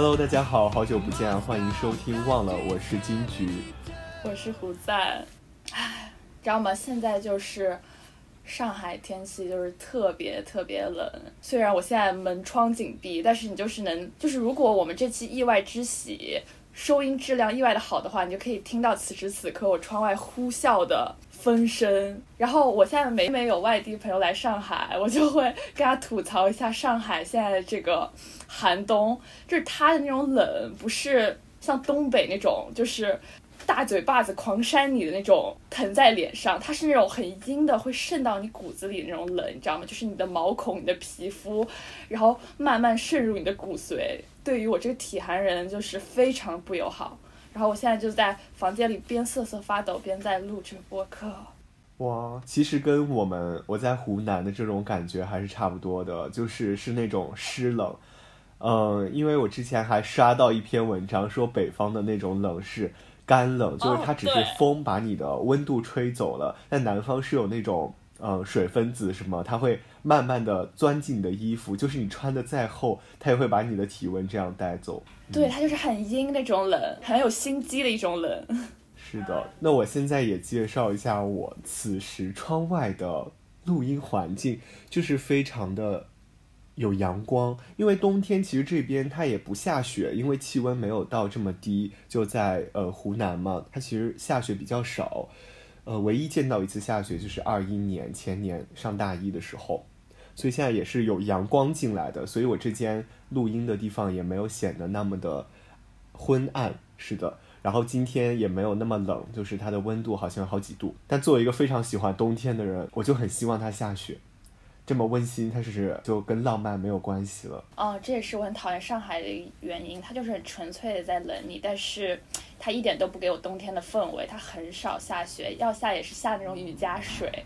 Hello，大家好，好久不见，欢迎收听。忘了，我是金菊，我是胡赞。唉，知道吗？现在就是上海天气就是特别特别冷。虽然我现在门窗紧闭，但是你就是能，就是如果我们这期意外之喜收音质量意外的好的话，你就可以听到此时此刻我窗外呼啸的。风声，然后我现在每每有外地朋友来上海，我就会跟他吐槽一下上海现在的这个寒冬，就是它的那种冷，不是像东北那种，就是大嘴巴子狂扇你的那种疼在脸上，它是那种很阴的，会渗到你骨子里的那种冷，你知道吗？就是你的毛孔、你的皮肤，然后慢慢渗入你的骨髓，对于我这个体寒人就是非常不友好。然后我现在就在房间里边瑟瑟发抖边在录直播客。哇，其实跟我们我在湖南的这种感觉还是差不多的，就是是那种湿冷。嗯，因为我之前还刷到一篇文章说北方的那种冷是干冷，就是它只是风把你的温度吹走了，但南方是有那种。嗯，水分子什么，它会慢慢的钻进你的衣服，就是你穿的再厚，它也会把你的体温这样带走。对，它就是很阴那种冷，很有心机的一种冷。是的，那我现在也介绍一下我此时窗外的录音环境，就是非常的有阳光，因为冬天其实这边它也不下雪，因为气温没有到这么低，就在呃湖南嘛，它其实下雪比较少。呃，唯一见到一次下雪就是二一年前年上大一的时候，所以现在也是有阳光进来的，所以我这间录音的地方也没有显得那么的昏暗，是的。然后今天也没有那么冷，就是它的温度好像好几度。但作为一个非常喜欢冬天的人，我就很希望它下雪。这么温馨，它是就跟浪漫没有关系了。哦，这也是我很讨厌上海的原因，它就是很纯粹的在冷你，但是它一点都不给我冬天的氛围，它很少下雪，要下也是下那种雨加水，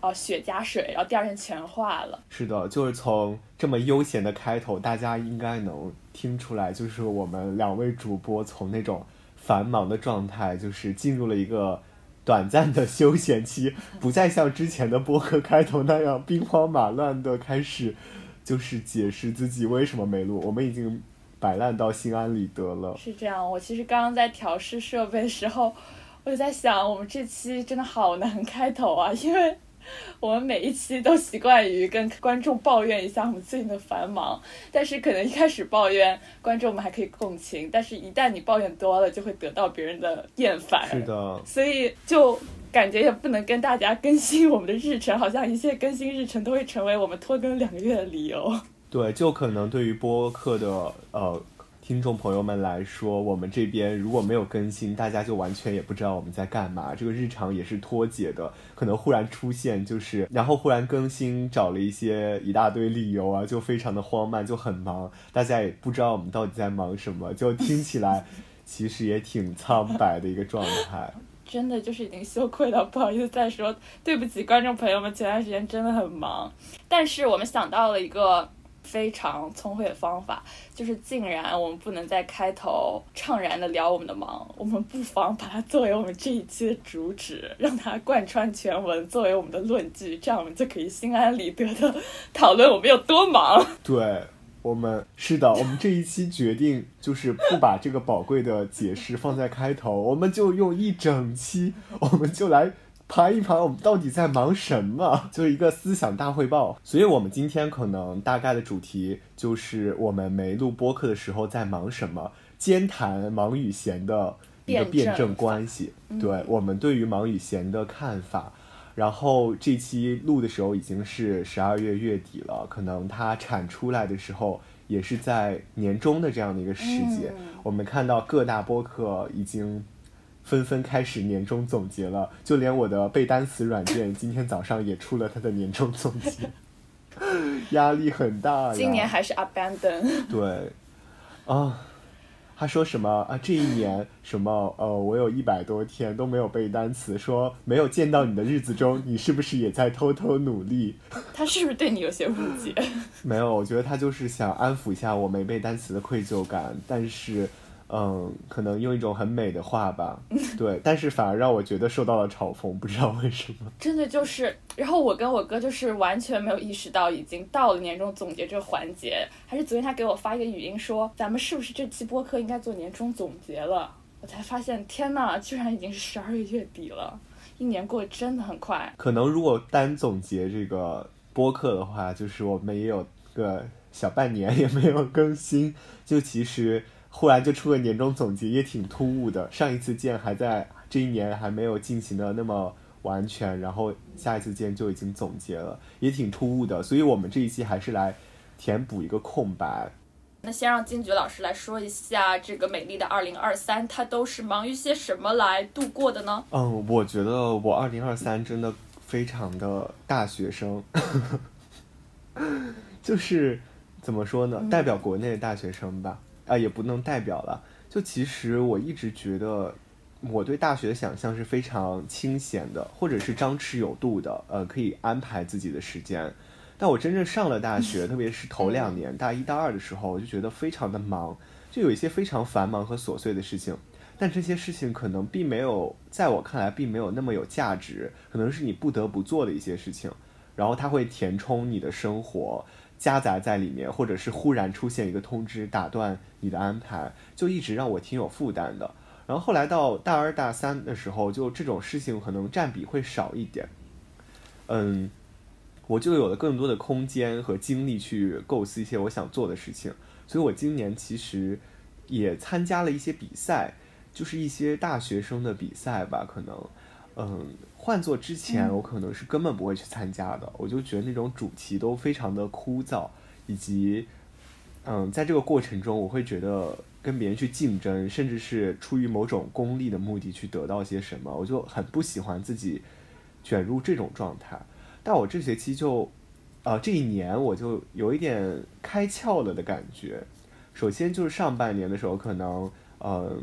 哦，雪加水，然后第二天全化了。是的，就是从这么悠闲的开头，大家应该能听出来，就是我们两位主播从那种繁忙的状态，就是进入了一个。短暂的休闲期，不再像之前的播客开头那样兵荒马乱的开始，就是解释自己为什么没录。我们已经摆烂到心安理得了。是这样，我其实刚刚在调试设备的时候，我就在想，我们这期真的好难开头啊，因为。我们每一期都习惯于跟观众抱怨一下我们最近的繁忙，但是可能一开始抱怨观众们还可以共情，但是一旦你抱怨多了，就会得到别人的厌烦。是的，所以就感觉也不能跟大家更新我们的日程，好像一切更新日程都会成为我们拖更两个月的理由。对，就可能对于播客的呃。听众朋友们来说，我们这边如果没有更新，大家就完全也不知道我们在干嘛。这个日常也是脱节的，可能忽然出现，就是然后忽然更新，找了一些一大堆理由啊，就非常的慌慢，就很忙，大家也不知道我们到底在忙什么，就听起来其实也挺苍白的一个状态。真的就是已经羞愧了，不好意思再说，对不起观众朋友们，前段时间真的很忙，但是我们想到了一个。非常聪慧的方法，就是竟然我们不能在开头怅然的聊我们的忙，我们不妨把它作为我们这一期的主旨，让它贯穿全文，作为我们的论据，这样我们就可以心安理得的 讨论我们有多忙。对，我们是的，我们这一期决定就是不把这个宝贵的解释放在开头，我们就用一整期，我们就来。盘一盘，我们到底在忙什么？就是一个思想大汇报。所以，我们今天可能大概的主题就是我们没录播客的时候在忙什么，兼谈忙与闲的一个辩证关系。对我们对于忙与闲的看法。然后这期录的时候已经是十二月月底了，可能它产出来的时候也是在年终的这样的一个时节。我们看到各大播客已经。纷纷开始年终总结了，就连我的背单词软件今天早上也出了它的年终总结，压力很大。今年还是 abandon。对，啊，他说什么啊？这一年什么？呃，我有一百多天都没有背单词，说没有见到你的日子中，你是不是也在偷偷努力？他是不是对你有些误解？没有，我觉得他就是想安抚一下我没背单词的愧疚感，但是。嗯，可能用一种很美的话吧，对，但是反而让我觉得受到了嘲讽，不知道为什么。真的就是，然后我跟我哥就是完全没有意识到已经到了年终总结这个环节，还是昨天他给我发一个语音说，咱们是不是这期播客应该做年终总结了？我才发现，天呐，居然已经是十二月月底了，一年过得真的很快。可能如果单总结这个播客的话，就是我们也有个小半年也没有更新，就其实。忽然就出个年终总结，也挺突兀的。上一次见还在这一年还没有进行的那么完全，然后下一次见就已经总结了，也挺突兀的。所以我们这一期还是来填补一个空白。那先让金爵老师来说一下这个美丽的二零二三，他都是忙于些什么来度过的呢？嗯，我觉得我二零二三真的非常的大学生，就是怎么说呢，代表国内的大学生吧。啊，也不能代表了。就其实我一直觉得，我对大学的想象是非常清闲的，或者是张弛有度的，呃，可以安排自己的时间。但我真正上了大学，特别是头两年，大一、大二的时候，我就觉得非常的忙，就有一些非常繁忙和琐碎的事情。但这些事情可能并没有，在我看来，并没有那么有价值，可能是你不得不做的一些事情，然后它会填充你的生活。夹杂在里面，或者是忽然出现一个通知打断你的安排，就一直让我挺有负担的。然后后来到大二大三的时候，就这种事情可能占比会少一点。嗯，我就有了更多的空间和精力去构思一些我想做的事情。所以我今年其实也参加了一些比赛，就是一些大学生的比赛吧，可能，嗯。换做之前，我可能是根本不会去参加的。我就觉得那种主题都非常的枯燥，以及，嗯，在这个过程中，我会觉得跟别人去竞争，甚至是出于某种功利的目的去得到些什么，我就很不喜欢自己卷入这种状态。但我这学期就，啊，这一年我就有一点开窍了的感觉。首先就是上半年的时候，可能，呃。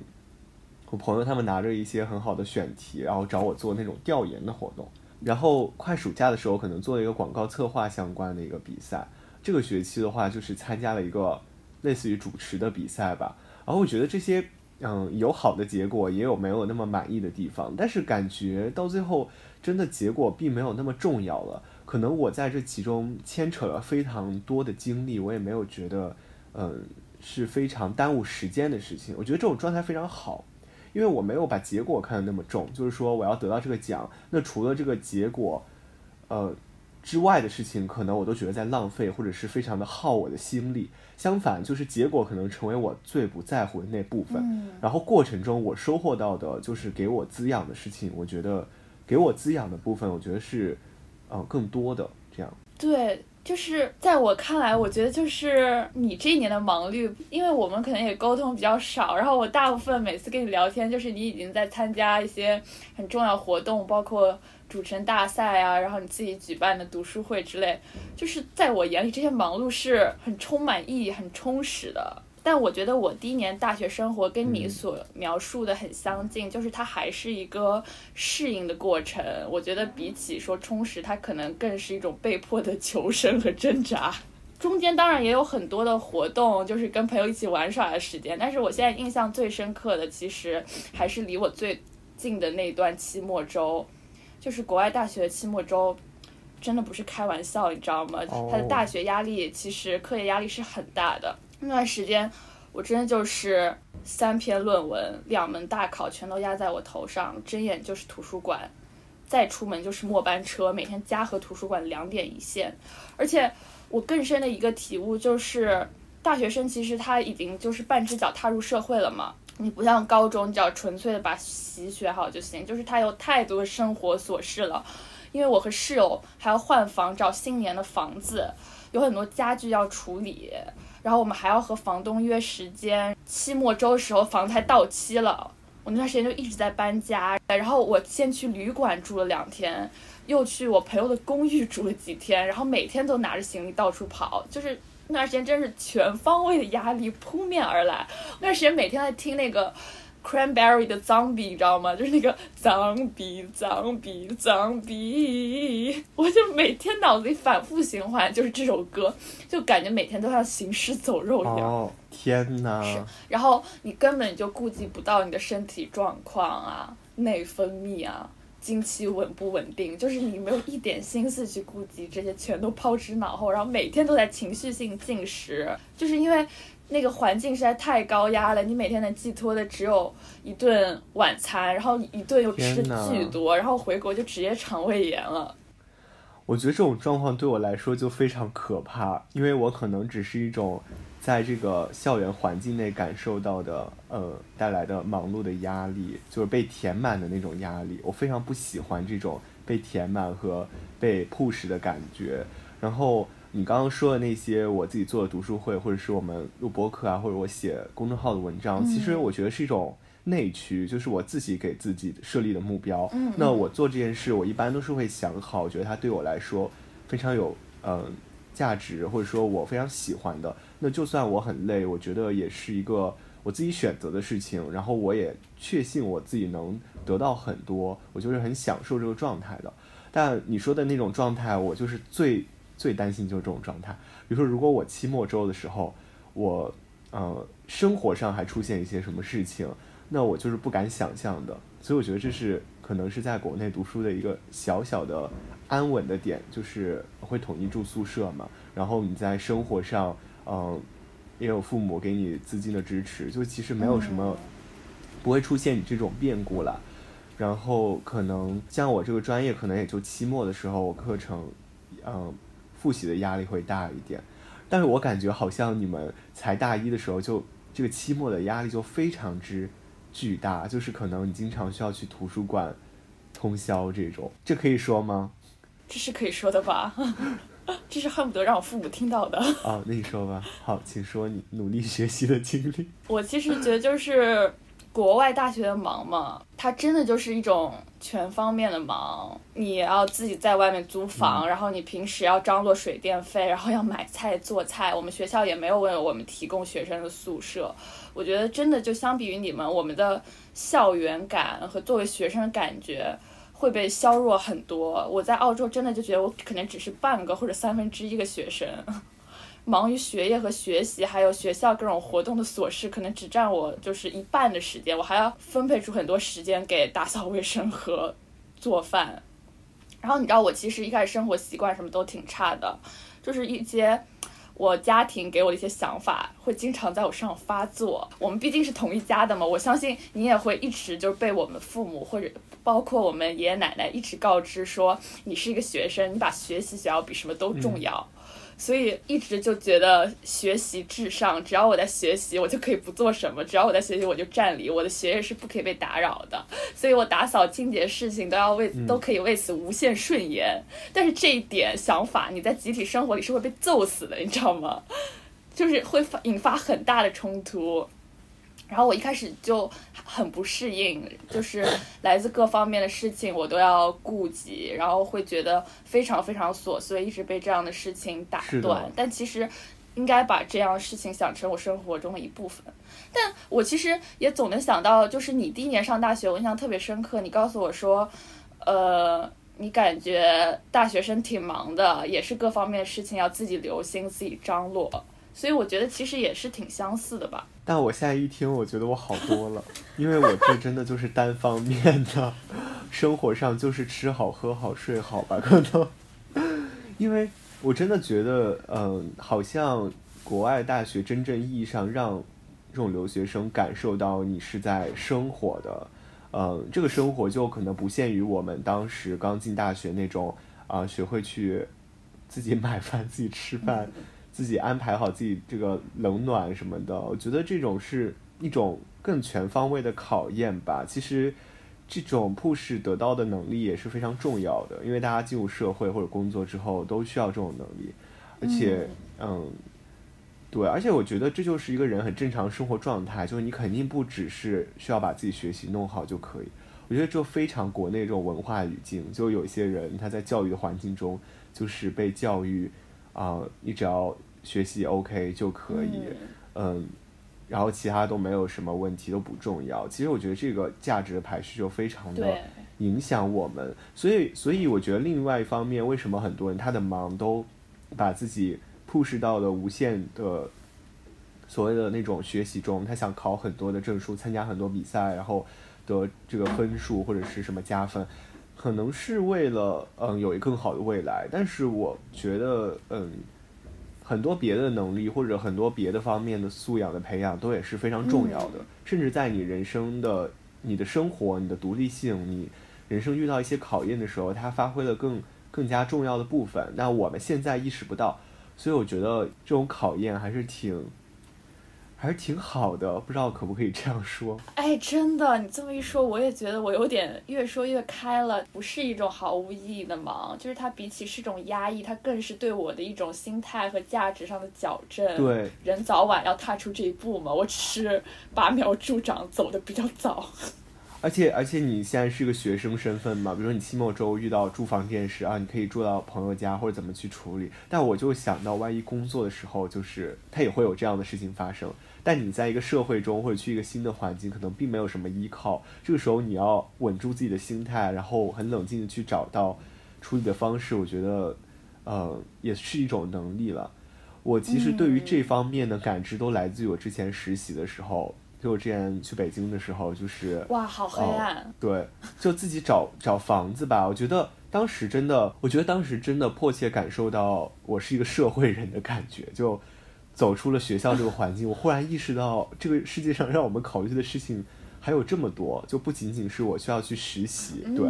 我朋友他们拿着一些很好的选题，然后找我做那种调研的活动。然后快暑假的时候，可能做了一个广告策划相关的一个比赛。这个学期的话，就是参加了一个类似于主持的比赛吧。然后我觉得这些，嗯，有好的结果，也有没有那么满意的地方。但是感觉到最后，真的结果并没有那么重要了。可能我在这其中牵扯了非常多的精力，我也没有觉得，嗯，是非常耽误时间的事情。我觉得这种状态非常好。因为我没有把结果看得那么重，就是说我要得到这个奖，那除了这个结果，呃之外的事情，可能我都觉得在浪费，或者是非常的耗我的心力。相反，就是结果可能成为我最不在乎的那部分。然后过程中我收获到的，就是给我滋养的事情。我觉得给我滋养的部分，我觉得是，呃，更多的这样。对。就是在我看来，我觉得就是你这一年的忙碌，因为我们可能也沟通比较少，然后我大部分每次跟你聊天，就是你已经在参加一些很重要活动，包括主持人大赛啊，然后你自己举办的读书会之类，就是在我眼里，这些忙碌是很充满意义、很充实的。但我觉得我第一年大学生活跟你所描述的很相近，就是它还是一个适应的过程。我觉得比起说充实，它可能更是一种被迫的求生和挣扎。中间当然也有很多的活动，就是跟朋友一起玩耍的时间。但是我现在印象最深刻的，其实还是离我最近的那段期末周，就是国外大学期末周，真的不是开玩笑，你知道吗？他的大学压力其实课业压力是很大的。那段时间，我真的就是三篇论文、两门大考全都压在我头上，睁眼就是图书馆，再出门就是末班车，每天家和图书馆两点一线。而且我更深的一个体悟就是，大学生其实他已经就是半只脚踏入社会了嘛，你不像高中，你只要纯粹的把习学好就行。就是他有太多生活琐事了，因为我和室友还要换房、找新年的房子，有很多家具要处理。然后我们还要和房东约时间，期末周的时候房才到期了，我那段时间就一直在搬家。然后我先去旅馆住了两天，又去我朋友的公寓住了几天，然后每天都拿着行李到处跑，就是那段时间真是全方位的压力扑面而来。那段时间每天在听那个 Cranberry 的 Zombie，你知道吗？就是那个 Zombie Zombie Zombie，我就每天脑子里反复循环，就是这首歌，就感觉每天都像行尸走肉一样。哦，天哪！然后你根本就顾及不到你的身体状况啊，内分泌啊。经期稳不稳定，就是你没有一点心思去顾及这些，全都抛之脑后，然后每天都在情绪性进食，就是因为那个环境实在太高压了，你每天能寄托的只有一顿晚餐，然后一顿又吃巨多，然后回国就直接肠胃炎了。我觉得这种状况对我来说就非常可怕，因为我可能只是一种。在这个校园环境内感受到的，呃，带来的忙碌的压力，就是被填满的那种压力。我非常不喜欢这种被填满和被 push 的感觉。然后你刚刚说的那些，我自己做的读书会，或者是我们录播课啊，或者我写公众号的文章，其实我觉得是一种内驱，就是我自己给自己设立的目标。那我做这件事，我一般都是会想好，我觉得它对我来说非常有，嗯。价值或者说我非常喜欢的，那就算我很累，我觉得也是一个我自己选择的事情。然后我也确信我自己能得到很多，我就是很享受这个状态的。但你说的那种状态，我就是最最担心就是这种状态。比如说，如果我期末周的时候，我呃生活上还出现一些什么事情，那我就是不敢想象的。所以我觉得这是可能是在国内读书的一个小小的。安稳的点就是会统一住宿舍嘛，然后你在生活上，嗯，也有父母给你资金的支持，就其实没有什么，不会出现你这种变故了。然后可能像我这个专业，可能也就期末的时候，我课程，嗯，复习的压力会大一点。但是我感觉好像你们才大一的时候，就这个期末的压力就非常之巨大，就是可能你经常需要去图书馆通宵这种，这可以说吗？这是可以说的吧？这是恨不得让我父母听到的。哦，那你说吧。好，请说你努力学习的经历。我其实觉得就是国外大学的忙嘛，它真的就是一种全方面的忙。你要自己在外面租房，然后你平时要张罗水电费，然后要买菜做菜。我们学校也没有为我们提供学生的宿舍。我觉得真的就相比于你们，我们的校园感和作为学生的感觉。会被削弱很多。我在澳洲真的就觉得我可能只是半个或者三分之一个学生，忙于学业和学习，还有学校各种活动的琐事，可能只占我就是一半的时间。我还要分配出很多时间给打扫卫生和做饭。然后你知道我其实一开始生活习惯什么都挺差的，就是一些。我家庭给我的一些想法会经常在我身上发作。我们毕竟是同一家的嘛，我相信你也会一直就是被我们父母或者包括我们爷爷奶奶一直告知说，你是一个学生，你把学习学要比什么都重要。所以一直就觉得学习至上，只要我在学习，我就可以不做什么；只要我在学习，我就占理，我的学业是不可以被打扰的。所以我打扫清洁事情都要为都可以为此无限顺延。但是这一点想法，你在集体生活里是会被揍死的，你知道吗？就是会发引发很大的冲突。然后我一开始就很不适应，就是来自各方面的事情我都要顾及，然后会觉得非常非常琐碎，一直被这样的事情打断。但其实应该把这样的事情想成我生活中的一部分。但我其实也总能想到，就是你第一年上大学，我印象特别深刻。你告诉我说，呃，你感觉大学生挺忙的，也是各方面的事情要自己留心、自己张罗。所以我觉得其实也是挺相似的吧。但我现在一听，我觉得我好多了，因为我这真的就是单方面的，生活上就是吃好喝好睡好吧，可能。因为我真的觉得，嗯，好像国外大学真正意义上让这种留学生感受到你是在生活的，嗯，这个生活就可能不限于我们当时刚进大学那种啊，学会去自己买饭、自己吃饭。自己安排好自己这个冷暖什么的，我觉得这种是一种更全方位的考验吧。其实，这种 push 得到的能力也是非常重要的，因为大家进入社会或者工作之后都需要这种能力。而且，嗯，对，而且我觉得这就是一个人很正常生活状态，就是你肯定不只是需要把自己学习弄好就可以。我觉得这非常国内这种文化语境，就有些人他在教育的环境中就是被教育。啊，你只要学习 OK 就可以，嗯，然后其他都没有什么问题，都不重要。其实我觉得这个价值的排序就非常的，影响我们，所以所以我觉得另外一方面，为什么很多人他的忙都把自己 push 到了无限的所谓的那种学习中，他想考很多的证书，参加很多比赛，然后得这个分数或者是什么加分，可能是为了嗯有一个更好的未来。但是我觉得嗯很多别的能力或者很多别的方面的素养的培养都也是非常重要的，甚至在你人生的你的生活、你的独立性、你人生遇到一些考验的时候，它发挥了更更加重要的部分。那我们现在意识不到，所以我觉得这种考验还是挺。还是挺好的，不知道可不可以这样说。哎，真的，你这么一说，我也觉得我有点越说越开了。不是一种毫无意义的忙，就是它比起是一种压抑，它更是对我的一种心态和价值上的矫正。对，人早晚要踏出这一步嘛。我只是拔苗助长，走的比较早。而且而且你现在是个学生身份嘛，比如说你期末周遇到住房这件事啊，你可以住到朋友家或者怎么去处理。但我就想到，万一工作的时候，就是他也会有这样的事情发生。但你在一个社会中或者去一个新的环境，可能并没有什么依靠。这个时候你要稳住自己的心态，然后很冷静的去找到处理的方式。我觉得，呃，也是一种能力了。我其实对于这方面的感知都来自于我之前实习的时候。就我之前去北京的时候，就是哇，好黑暗。对，就自己找找房子吧。我觉得当时真的，我觉得当时真的迫切感受到我是一个社会人的感觉。就走出了学校这个环境，我忽然意识到这个世界上让我们考虑的事情还有这么多，就不仅仅是我需要去实习。对。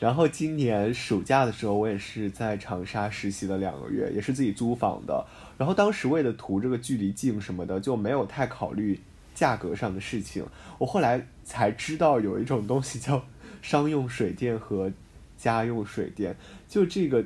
然后今年暑假的时候，我也是在长沙实习了两个月，也是自己租房的。然后当时为了图这个距离近什么的，就没有太考虑。价格上的事情，我后来才知道有一种东西叫商用水电和家用水电。就这个，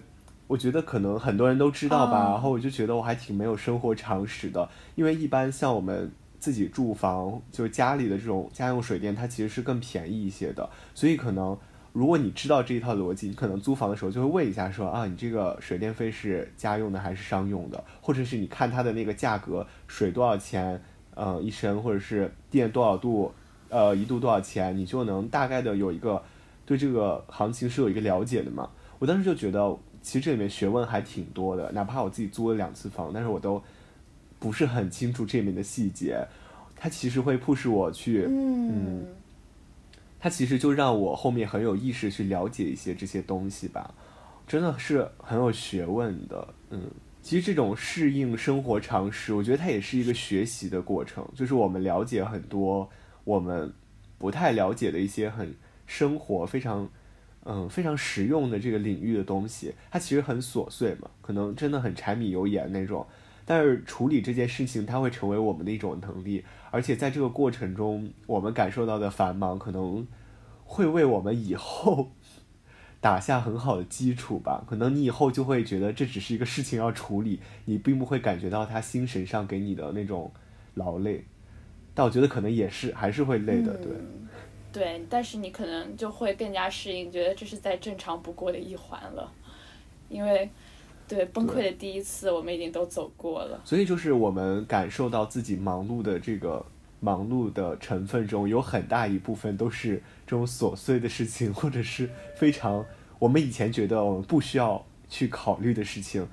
我觉得可能很多人都知道吧。然后我就觉得我还挺没有生活常识的，因为一般像我们自己住房，就是家里的这种家用水电，它其实是更便宜一些的。所以可能如果你知道这一套逻辑，你可能租房的时候就会问一下说啊，你这个水电费是家用的还是商用的？或者是你看它的那个价格，水多少钱？嗯，一升或者是电多少度，呃，一度多少钱，你就能大概的有一个对这个行情是有一个了解的嘛。我当时就觉得，其实这里面学问还挺多的，哪怕我自己租了两次房，但是我都不是很清楚这里面的细节。它其实会迫使我去，嗯，它其实就让我后面很有意识去了解一些这些东西吧，真的是很有学问的，嗯。其实这种适应生活常识，我觉得它也是一个学习的过程。就是我们了解很多我们不太了解的一些很生活非常嗯非常实用的这个领域的东西，它其实很琐碎嘛，可能真的很柴米油盐那种。但是处理这件事情，它会成为我们的一种能力，而且在这个过程中，我们感受到的繁忙，可能会为我们以后。打下很好的基础吧，可能你以后就会觉得这只是一个事情要处理，你并不会感觉到他心神上给你的那种劳累，但我觉得可能也是还是会累的，对。对，但是你可能就会更加适应，觉得这是再正常不过的一环了，因为对崩溃的第一次我们已经都走过了。所以就是我们感受到自己忙碌的这个忙碌的成分中，有很大一部分都是。这种琐碎的事情，或者是非常我们以前觉得我们不需要去考虑的事情，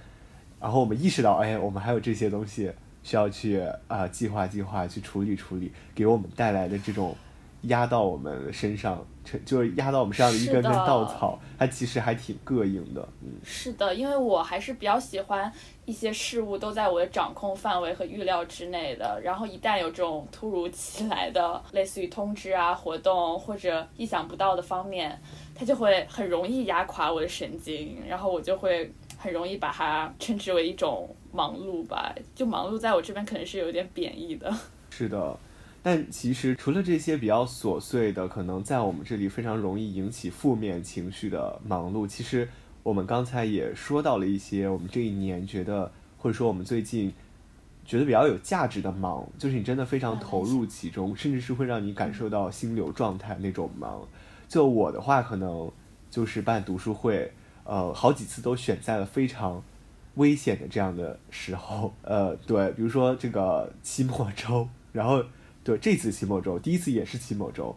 然后我们意识到，哎，我们还有这些东西需要去啊计划计划，去处理处理，给我们带来的这种。压到我们身上，就是压到我们身上的一根根稻草，它其实还挺膈应的。嗯，是的，因为我还是比较喜欢一些事物都在我的掌控范围和预料之内的。然后一旦有这种突如其来的，类似于通知啊、活动或者意想不到的方面，它就会很容易压垮我的神经，然后我就会很容易把它称之为一种忙碌吧。就忙碌在我这边可能是有点贬义的。是的。但其实除了这些比较琐碎的，可能在我们这里非常容易引起负面情绪的忙碌，其实我们刚才也说到了一些，我们这一年觉得，或者说我们最近觉得比较有价值的忙，就是你真的非常投入其中，甚至是会让你感受到心流状态那种忙。就我的话，可能就是办读书会，呃，好几次都选在了非常危险的这样的时候，呃，对，比如说这个期末周。然后对这次期末周，第一次也是期末周，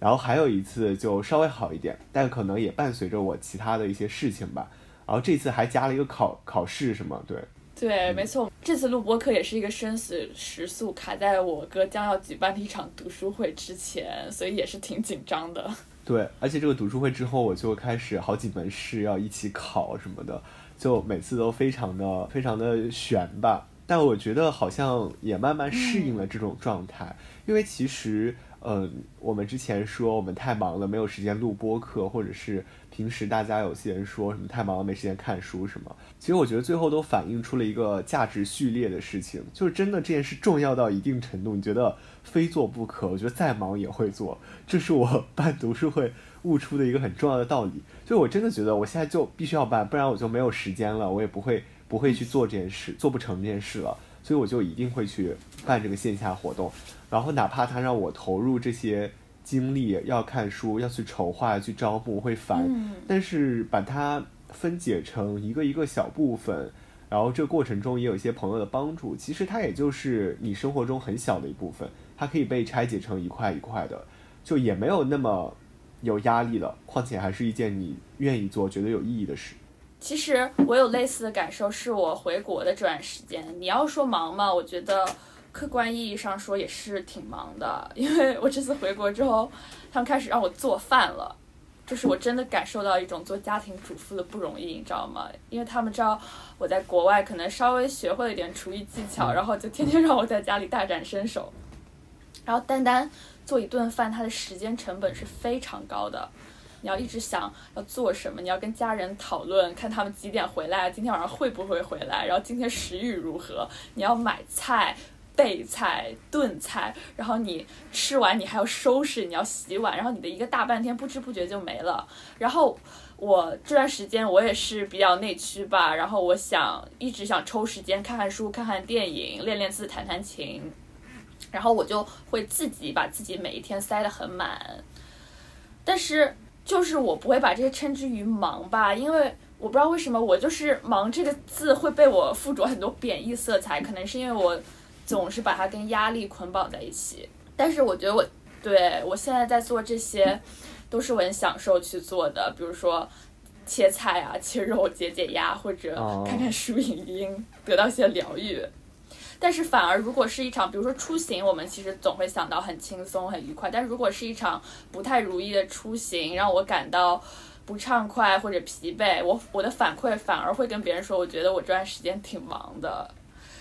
然后还有一次就稍微好一点，但可能也伴随着我其他的一些事情吧。然后这次还加了一个考考试，什么对。对，没错，这次录播课也是一个生死时速卡在我哥将要举办的一场读书会之前，所以也是挺紧张的。对，而且这个读书会之后，我就开始好几门试要一起考什么的，就每次都非常的非常的悬吧。但我觉得好像也慢慢适应了这种状态，因为其实。嗯，我们之前说我们太忙了，没有时间录播课，或者是平时大家有些人说什么太忙了，没时间看书什么。其实我觉得最后都反映出了一个价值序列的事情，就是真的这件事重要到一定程度，你觉得非做不可，我觉得再忙也会做。这是我 办读书会悟出的一个很重要的道理。就我真的觉得我现在就必须要办，不然我就没有时间了，我也不会不会去做这件事，做不成这件事了。所以我就一定会去办这个线下活动。然后哪怕他让我投入这些精力，要看书，要去筹划，去招募，会烦。但是把它分解成一个一个小部分，然后这过程中也有一些朋友的帮助，其实它也就是你生活中很小的一部分，它可以被拆解成一块一块的，就也没有那么有压力了。况且还是一件你愿意做、觉得有意义的事。其实我有类似的感受，是我回国的这段时间。你要说忙嘛，我觉得。客观意义上说也是挺忙的，因为我这次回国之后，他们开始让我做饭了，就是我真的感受到一种做家庭主妇的不容易，你知道吗？因为他们知道我在国外可能稍微学会了一点厨艺技巧，然后就天天让我在家里大展身手。然后单单做一顿饭，它的时间成本是非常高的，你要一直想要做什么，你要跟家人讨论，看他们几点回来，今天晚上会不会回来，然后今天食欲如何，你要买菜。备菜、炖菜，然后你吃完你还要收拾，你要洗碗，然后你的一个大半天不知不觉就没了。然后我这段时间我也是比较内驱吧，然后我想一直想抽时间看看书、看看电影、练练字、弹弹琴，然后我就会自己把自己每一天塞得很满。但是就是我不会把这些称之于忙吧，因为我不知道为什么我就是“忙”这个字会被我附着很多贬义色彩，可能是因为我。总是把它跟压力捆绑在一起，但是我觉得我对我现在在做这些，都是我很享受去做的，比如说切菜啊、切肉解解压，或者看看书影音，得到一些疗愈。但是反而如果是一场，比如说出行，我们其实总会想到很轻松、很愉快。但如果是一场不太如意的出行，让我感到不畅快或者疲惫，我我的反馈反而会跟别人说，我觉得我这段时间挺忙的。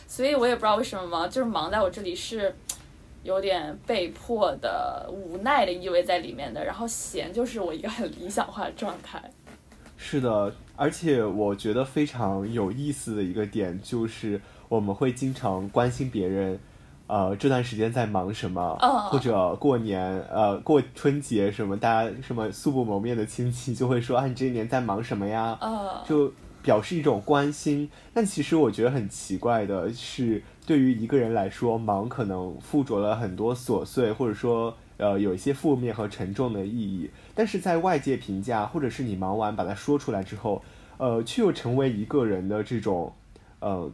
所以我也不知道为什么忙，就是忙在我这里是有点被迫的、无奈的意味在里面的。然后闲就是我一个很理想化的状态。是的，而且我觉得非常有意思的一个点就是，我们会经常关心别人，呃，这段时间在忙什么，或者过年，呃，过春节什么，大家什么素不谋面的亲戚就会说啊，你这一年在忙什么呀？就。表示一种关心，但其实我觉得很奇怪的是，对于一个人来说，忙可能附着了很多琐碎，或者说呃有一些负面和沉重的意义。但是在外界评价，或者是你忙完把它说出来之后，呃，却又成为一个人的这种呃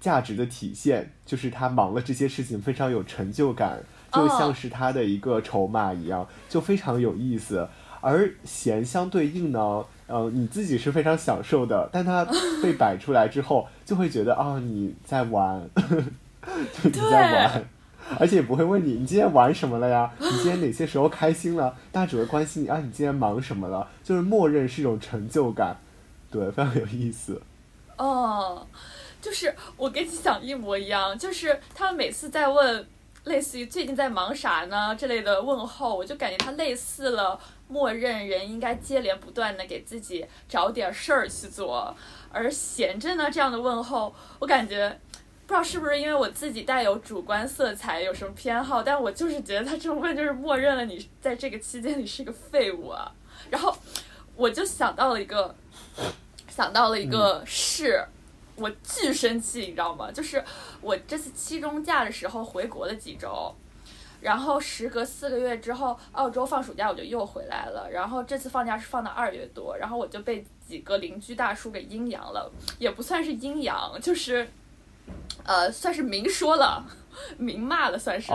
价值的体现，就是他忙了这些事情非常有成就感，就像是他的一个筹码一样，就非常有意思。而闲相对应呢？呃，你自己是非常享受的，但它被摆出来之后，就会觉得啊，你在玩，就你在玩，而且也不会问你，你今天玩什么了呀？你今天哪些时候开心了？大家只会关心你啊，你今天忙什么了？就是默认是一种成就感，对，非常有意思。哦，就是我跟你想一模一样，就是他们每次在问类似于最近在忙啥呢这类的问候，我就感觉他类似了。默认人应该接连不断的给自己找点事儿去做，而闲着呢这样的问候，我感觉不知道是不是因为我自己带有主观色彩，有什么偏好，但我就是觉得他这么问就是默认了你在这个期间你是个废物啊。然后我就想到了一个，想到了一个事，我巨生气，你知道吗？就是我这次期中假的时候回国了几周。然后时隔四个月之后，澳洲放暑假我就又回来了。然后这次放假是放到二月多，然后我就被几个邻居大叔给阴阳了，也不算是阴阳，就是，呃，算是明说了。明骂了，算是。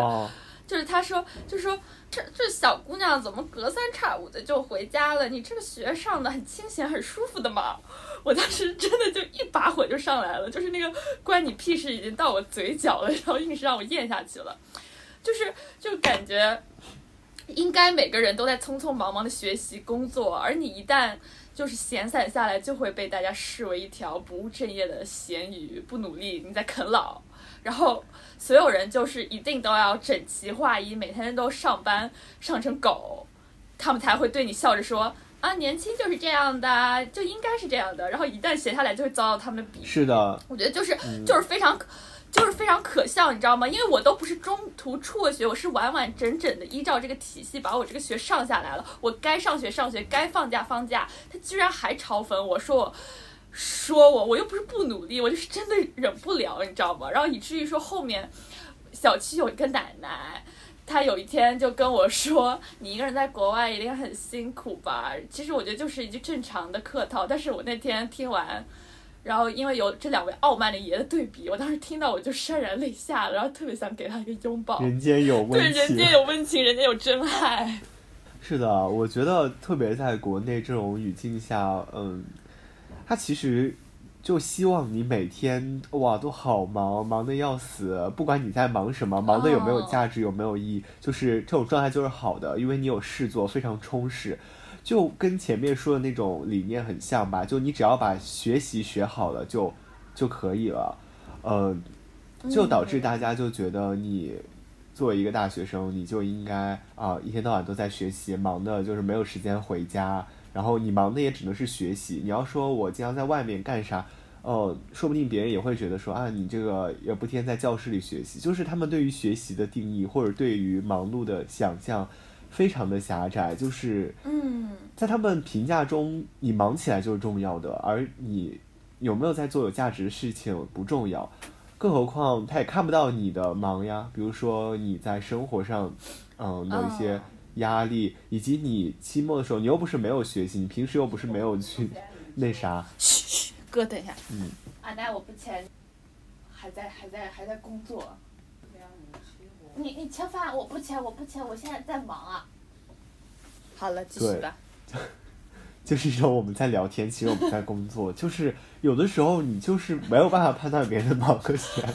就是他说，就说这这小姑娘怎么隔三差五的就回家了？你这个学上的很清闲很舒服的嘛。我当时真的就一把火就上来了，就是那个关你屁事已经到我嘴角了，然后硬是让我咽下去了，就是就感觉应该每个人都在匆匆忙忙的学习工作，而你一旦就是闲散下来，就会被大家视为一条不务正业的咸鱼，不努力你在啃老，然后所有人就是一定都要整齐划一，每天都上班上成狗，他们才会对你笑着说。啊，年轻就是这样的，就应该是这样的。然后一旦闲下来，就会遭到他们的鄙视。是的，我觉得就是就是非常，就是非常可笑，你知道吗？因为我都不是中途辍学，我是完完整整的依照这个体系把我这个学上下来了。我该上学上学，该放假放假，他居然还嘲讽我说我说我，我又不是不努力，我就是真的忍不了，你知道吗？然后以至于说后面小区有一个奶奶。她有一天就跟我说：“你一个人在国外一定很辛苦吧？”其实我觉得就是一句正常的客套。但是我那天听完，然后因为有这两位傲慢的爷的对比，我当时听到我就潸然泪下了，然后特别想给他一个拥抱。人间有温情，对，人间有温情，人间有真爱。是的，我觉得特别在国内这种语境下，嗯，他其实。就希望你每天哇都好忙，忙的要死。不管你在忙什么，忙的有没有价值，有没有意义，就是这种状态就是好的，因为你有事做，非常充实。就跟前面说的那种理念很像吧？就你只要把学习学好了，就就可以了。呃，就导致大家就觉得你作为一个大学生，你就应该啊一天到晚都在学习，忙的就是没有时间回家。然后你忙的也只能是学习。你要说我经常在外面干啥，哦，说不定别人也会觉得说啊，你这个也不天在教室里学习。就是他们对于学习的定义或者对于忙碌的想象，非常的狭窄。就是嗯，在他们评价中，你忙起来就是重要的，而你有没有在做有价值的事情不重要。更何况他也看不到你的忙呀，比如说你在生活上，嗯的一些。压力，以及你期末的时候，你又不是没有学习，你平时又不是没有去那啥。嘘嘘，哥，等一下。嗯。阿奶，我不签，还在还在还在工作。你你吃饭，我不签，我不签，我现在在忙啊。好了，继续吧。就是一种我们在聊天，其实我们在工作。就是有的时候你就是没有办法判断别人的忙和闲，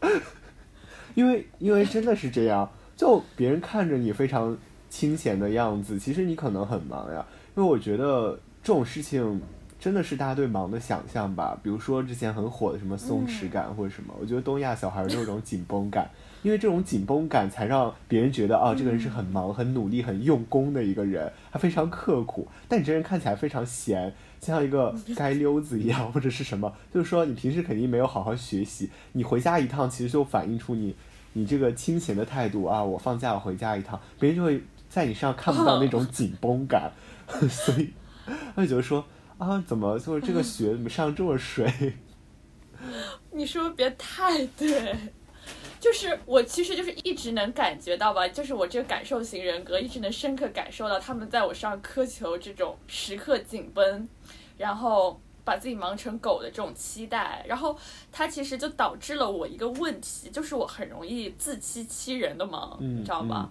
因为因为真的是这样，就别人看着你非常。清闲的样子，其实你可能很忙呀，因为我觉得这种事情真的是大家对忙的想象吧。比如说之前很火的什么松弛感或者什么，我觉得东亚小孩都有种紧绷感，因为这种紧绷感才让别人觉得啊，这个人是很忙、很努力、很用功的一个人，他非常刻苦。但你这人看起来非常闲，像一个 街溜子一样，或者是什么，就是说你平时肯定没有好好学习，你回家一趟其实就反映出你你这个清闲的态度啊。我放假我回家一趟，别人就会。在你身上看不到那种 紧绷感，所以他就觉得说啊，怎么就是这个学怎么上这么水？你说别太对，就是我其实就是一直能感觉到吧，就是我这个感受型人格一直能深刻感受到他们在我身上苛求这种时刻紧绷，然后把自己忙成狗的这种期待，然后它其实就导致了我一个问题，就是我很容易自欺欺人的忙，你知道吗？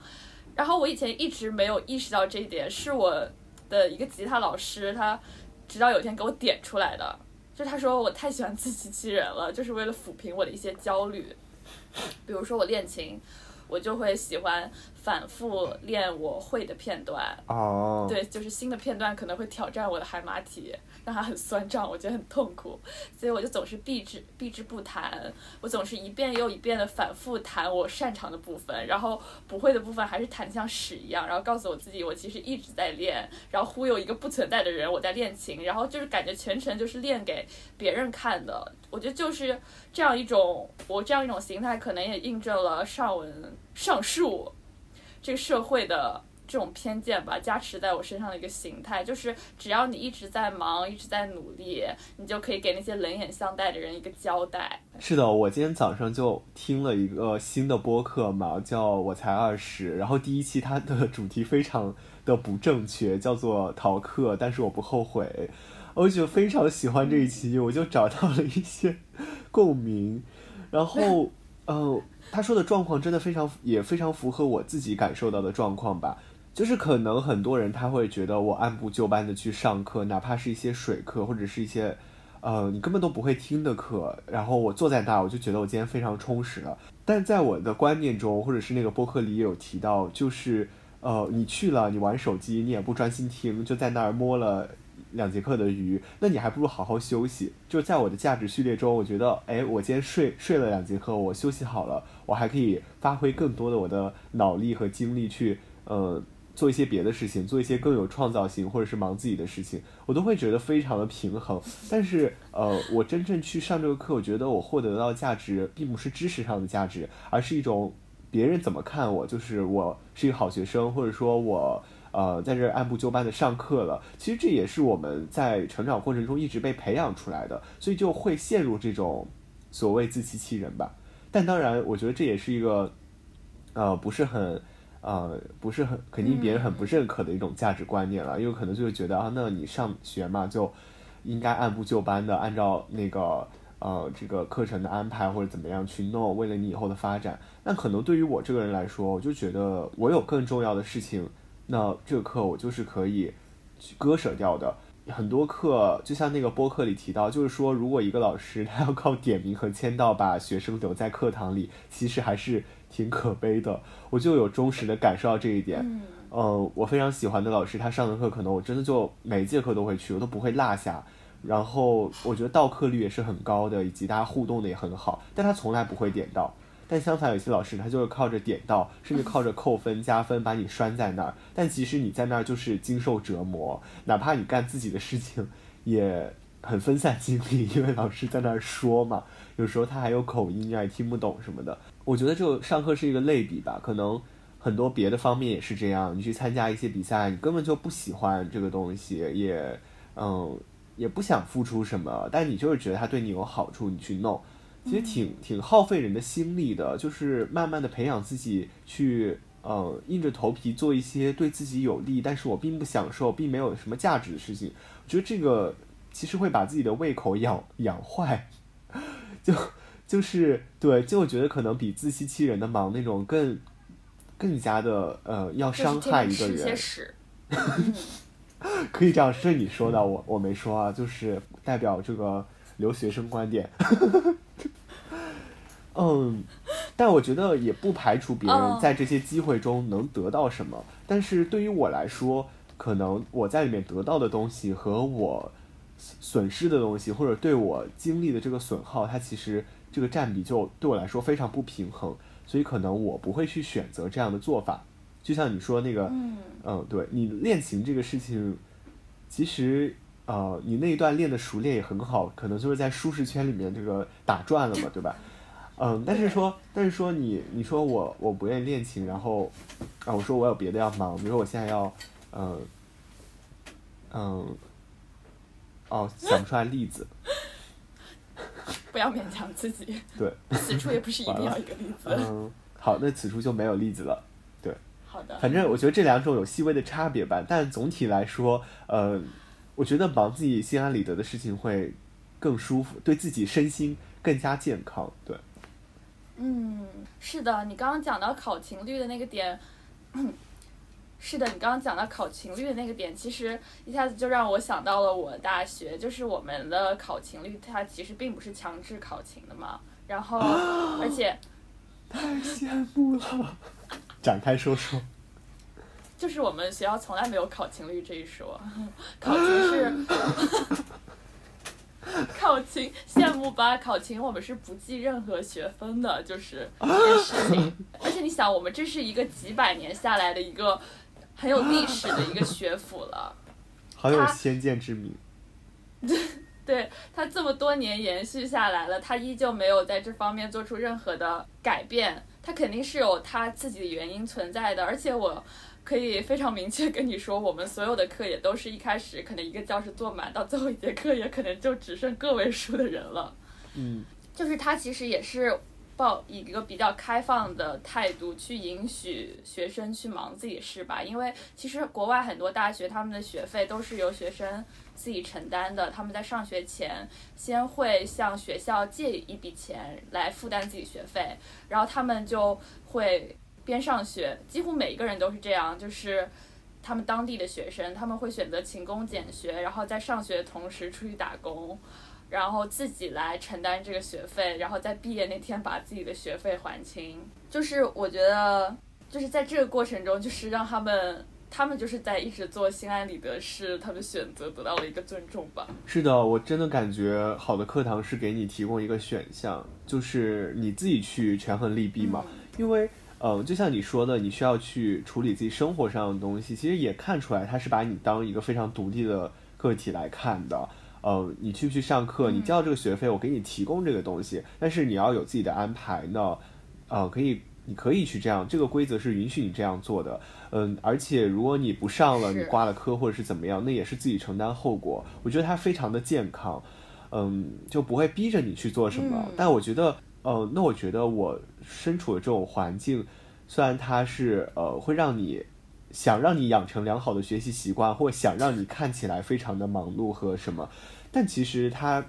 然后我以前一直没有意识到这一点，是我的一个吉他老师，他直到有一天给我点出来的，就他说我太喜欢自欺欺人了，就是为了抚平我的一些焦虑，比如说我练琴，我就会喜欢反复练我会的片段，哦，对，就是新的片段可能会挑战我的海马体。让它很酸胀，我觉得很痛苦，所以我就总是避之避之不谈。我总是一遍又一遍的反复弹我擅长的部分，然后不会的部分还是弹像屎一样，然后告诉我自己我其实一直在练，然后忽悠一个不存在的人我在练琴，然后就是感觉全程就是练给别人看的。我觉得就是这样一种我这样一种形态，可能也印证了上文上述这个社会的。这种偏见吧，加持在我身上的一个形态，就是只要你一直在忙，一直在努力，你就可以给那些冷眼相待的人一个交代。是的，我今天早上就听了一个新的播客嘛，叫我才二十，然后第一期它的主题非常的不正确，叫做逃课，但是我不后悔，我就非常喜欢这一期，我就找到了一些 共鸣，然后。呃，他说的状况真的非常，也非常符合我自己感受到的状况吧。就是可能很多人他会觉得我按部就班的去上课，哪怕是一些水课或者是一些，呃，你根本都不会听的课，然后我坐在那儿，我就觉得我今天非常充实了。但在我的观念中，或者是那个播客里也有提到，就是呃，你去了，你玩手机，你也不专心听，就在那儿摸了两节课的鱼，那你还不如好好休息。就在我的价值序列中，我觉得，哎，我今天睡睡了两节课，我休息好了，我还可以发挥更多的我的脑力和精力去，呃。做一些别的事情，做一些更有创造性，或者是忙自己的事情，我都会觉得非常的平衡。但是，呃，我真正去上这个课，我觉得我获得到价值，并不是知识上的价值，而是一种别人怎么看我，就是我是一个好学生，或者说我呃在这按部就班的上课了。其实这也是我们在成长过程中一直被培养出来的，所以就会陷入这种所谓自欺欺人吧。但当然，我觉得这也是一个呃不是很。呃，不是很肯定，别人很不认可的一种价值观念了，因为可能就会觉得啊，那你上学嘛，就应该按部就班的按照那个呃这个课程的安排或者怎么样去弄，为了你以后的发展。那可能对于我这个人来说，我就觉得我有更重要的事情，那这个课我就是可以去割舍掉的。很多课就像那个播客里提到，就是说如果一个老师他要靠点名和签到把学生留在课堂里，其实还是。挺可悲的，我就有忠实的感受到这一点。嗯，我非常喜欢的老师，他上的课可能我真的就每一节课都会去，我都不会落下。然后我觉得到课率也是很高的，以及大家互动的也很好。但他从来不会点到。但相反，有些老师他就是靠着点到，甚至靠着扣分加分把你拴在那儿。但其实你在那儿就是经受折磨，哪怕你干自己的事情，也很分散精力，因为老师在那儿说嘛，有时候他还有口音，你也听不懂什么的。我觉得这个上课是一个类比吧，可能很多别的方面也是这样。你去参加一些比赛，你根本就不喜欢这个东西，也嗯也不想付出什么，但你就是觉得他对你有好处，你去弄，其实挺挺耗费人的心力的。就是慢慢的培养自己去呃硬着头皮做一些对自己有利，但是我并不享受，并没有什么价值的事情。我觉得这个其实会把自己的胃口养养坏，就。就是对，就我觉得可能比自欺欺人的忙那种更，更加的呃，要伤害一个人。可以这样，是你说的，我我没说啊，就是代表这个留学生观点。嗯，但我觉得也不排除别人在这些机会中能得到什么。但是对于我来说，可能我在里面得到的东西和我损失的东西，或者对我经历的这个损耗，它其实。这个占比就对我来说非常不平衡，所以可能我不会去选择这样的做法。就像你说那个，嗯，对你练琴这个事情，其实呃，你那一段练的熟练也很好，可能就是在舒适圈里面这个打转了嘛，对吧？嗯，但是说，但是说你，你说我我不愿意练琴，然后啊，我说我有别的要忙，比如说我现在要，嗯，嗯，哦，想不出来例子。不要勉强自己。对，此处也不是一定要一个例子。嗯，好，那此处就没有例子了。对，好的。反正我觉得这两种有细微的差别吧，但总体来说，呃，我觉得忙自己心安理得的事情会更舒服，对自己身心更加健康。对。嗯，是的，你刚刚讲到考勤率的那个点。是的，你刚刚讲到考勤率的那个点，其实一下子就让我想到了我大学，就是我们的考勤率，它其实并不是强制考勤的嘛。然后，而且，太羡慕了，展开说说。就是我们学校从来没有考勤率这一说，考勤是考勤，羡慕吧？考勤我们是不计任何学分的，就是这件事情。而且你想，我们这是一个几百年下来的一个。很有历史的一个学府了，好有先见之明。对，对他这么多年延续下来了，他依旧没有在这方面做出任何的改变，他肯定是有他自己的原因存在的。而且我可以非常明确跟你说，我们所有的课也都是一开始可能一个教室坐满，到最后一节课也可能就只剩个位数的人了。嗯，就是他其实也是抱以一个比较开放的态度去允许学生去忙自己的事吧，因为其实国外很多大学他们的学费都是由学生自己承担的，他们在上学前先会向学校借一笔钱来负担自己学费，然后他们就会边上学，几乎每一个人都是这样，就是他们当地的学生他们会选择勤工俭学，然后在上学的同时出去打工。然后自己来承担这个学费，然后在毕业那天把自己的学费还清。就是我觉得，就是在这个过程中，就是让他们，他们就是在一直做心安理得事，他们选择得到了一个尊重吧。是的，我真的感觉好的课堂是给你提供一个选项，就是你自己去权衡利弊嘛。因为，嗯，就像你说的，你需要去处理自己生活上的东西，其实也看出来他是把你当一个非常独立的个体来看的。呃，你去不去上课？你交这个学费，我给你提供这个东西，但是你要有自己的安排呢。呃，可以，你可以去这样，这个规则是允许你这样做的。嗯，而且如果你不上了，你挂了科或者是怎么样，那也是自己承担后果。我觉得它非常的健康，嗯，就不会逼着你去做什么。但我觉得，呃，那我觉得我身处的这种环境，虽然它是呃会让你。想让你养成良好的学习习惯，或想让你看起来非常的忙碌和什么，但其实他，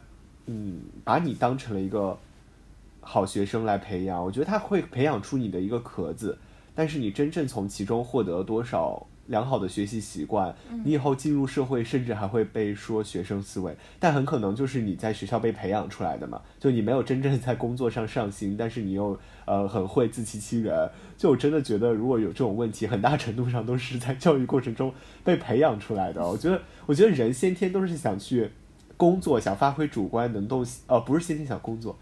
嗯，把你当成了一个好学生来培养，我觉得他会培养出你的一个壳子，但是你真正从其中获得多少？良好的学习习惯，你以后进入社会，甚至还会被说学生思维，但很可能就是你在学校被培养出来的嘛。就你没有真正在工作上上心，但是你又呃很会自欺欺人。就我真的觉得，如果有这种问题，很大程度上都是在教育过程中被培养出来的。我觉得，我觉得人先天都是想去工作，想发挥主观能动性，呃，不是先天想工作。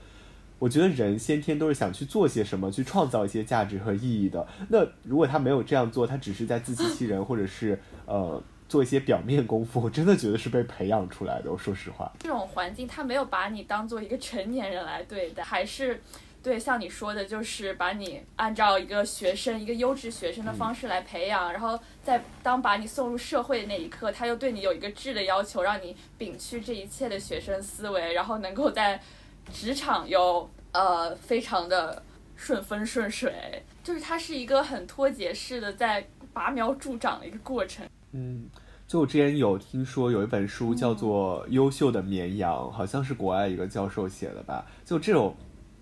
我觉得人先天都是想去做些什么，去创造一些价值和意义的。那如果他没有这样做，他只是在自欺欺人，或者是呃做一些表面功夫，我真的觉得是被培养出来的。我说实话，这种环境他没有把你当做一个成年人来对待，还是对像你说的，就是把你按照一个学生、一个优质学生的方式来培养，然后在当把你送入社会的那一刻，他又对你有一个质的要求，让你摒去这一切的学生思维，然后能够在。职场又呃非常的顺风顺水，就是它是一个很脱节式的在拔苗助长的一个过程。嗯，就我之前有听说有一本书叫做《优秀的绵羊》，好像是国外一个教授写的吧？就这种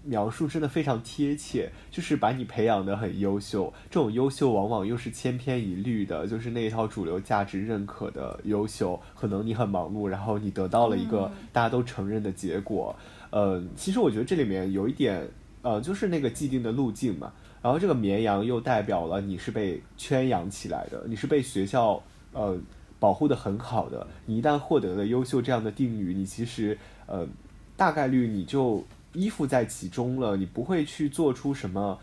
描述真的非常贴切，就是把你培养的很优秀，这种优秀往往又是千篇一律的，就是那一套主流价值认可的优秀。可能你很忙碌，然后你得到了一个大家都承认的结果。呃，其实我觉得这里面有一点，呃，就是那个既定的路径嘛。然后这个绵羊又代表了你是被圈养起来的，你是被学校呃保护的很好的。你一旦获得了优秀这样的定语，你其实呃大概率你就依附在其中了，你不会去做出什么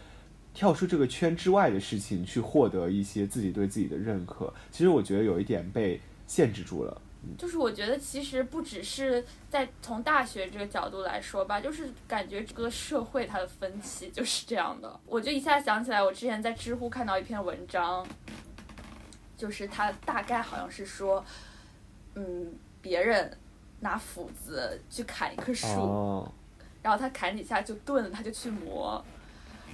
跳出这个圈之外的事情，去获得一些自己对自己的认可。其实我觉得有一点被限制住了。就是我觉得其实不只是在从大学这个角度来说吧，就是感觉这个社会它的分歧就是这样的。我就一下想起来，我之前在知乎看到一篇文章，就是他大概好像是说，嗯，别人拿斧子去砍一棵树，然后他砍几下就钝了，他就去磨，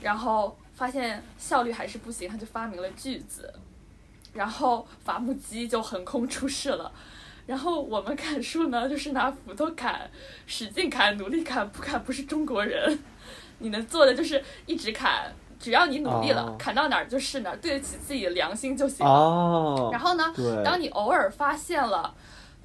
然后发现效率还是不行，他就发明了锯子，然后伐木机就横空出世了。然后我们砍树呢，就是拿斧头砍，使劲砍，努力砍，不砍不是中国人。你能做的就是一直砍，只要你努力了，砍到哪儿就是哪儿，对得起自己的良心就行了。然后呢，当你偶尔发现了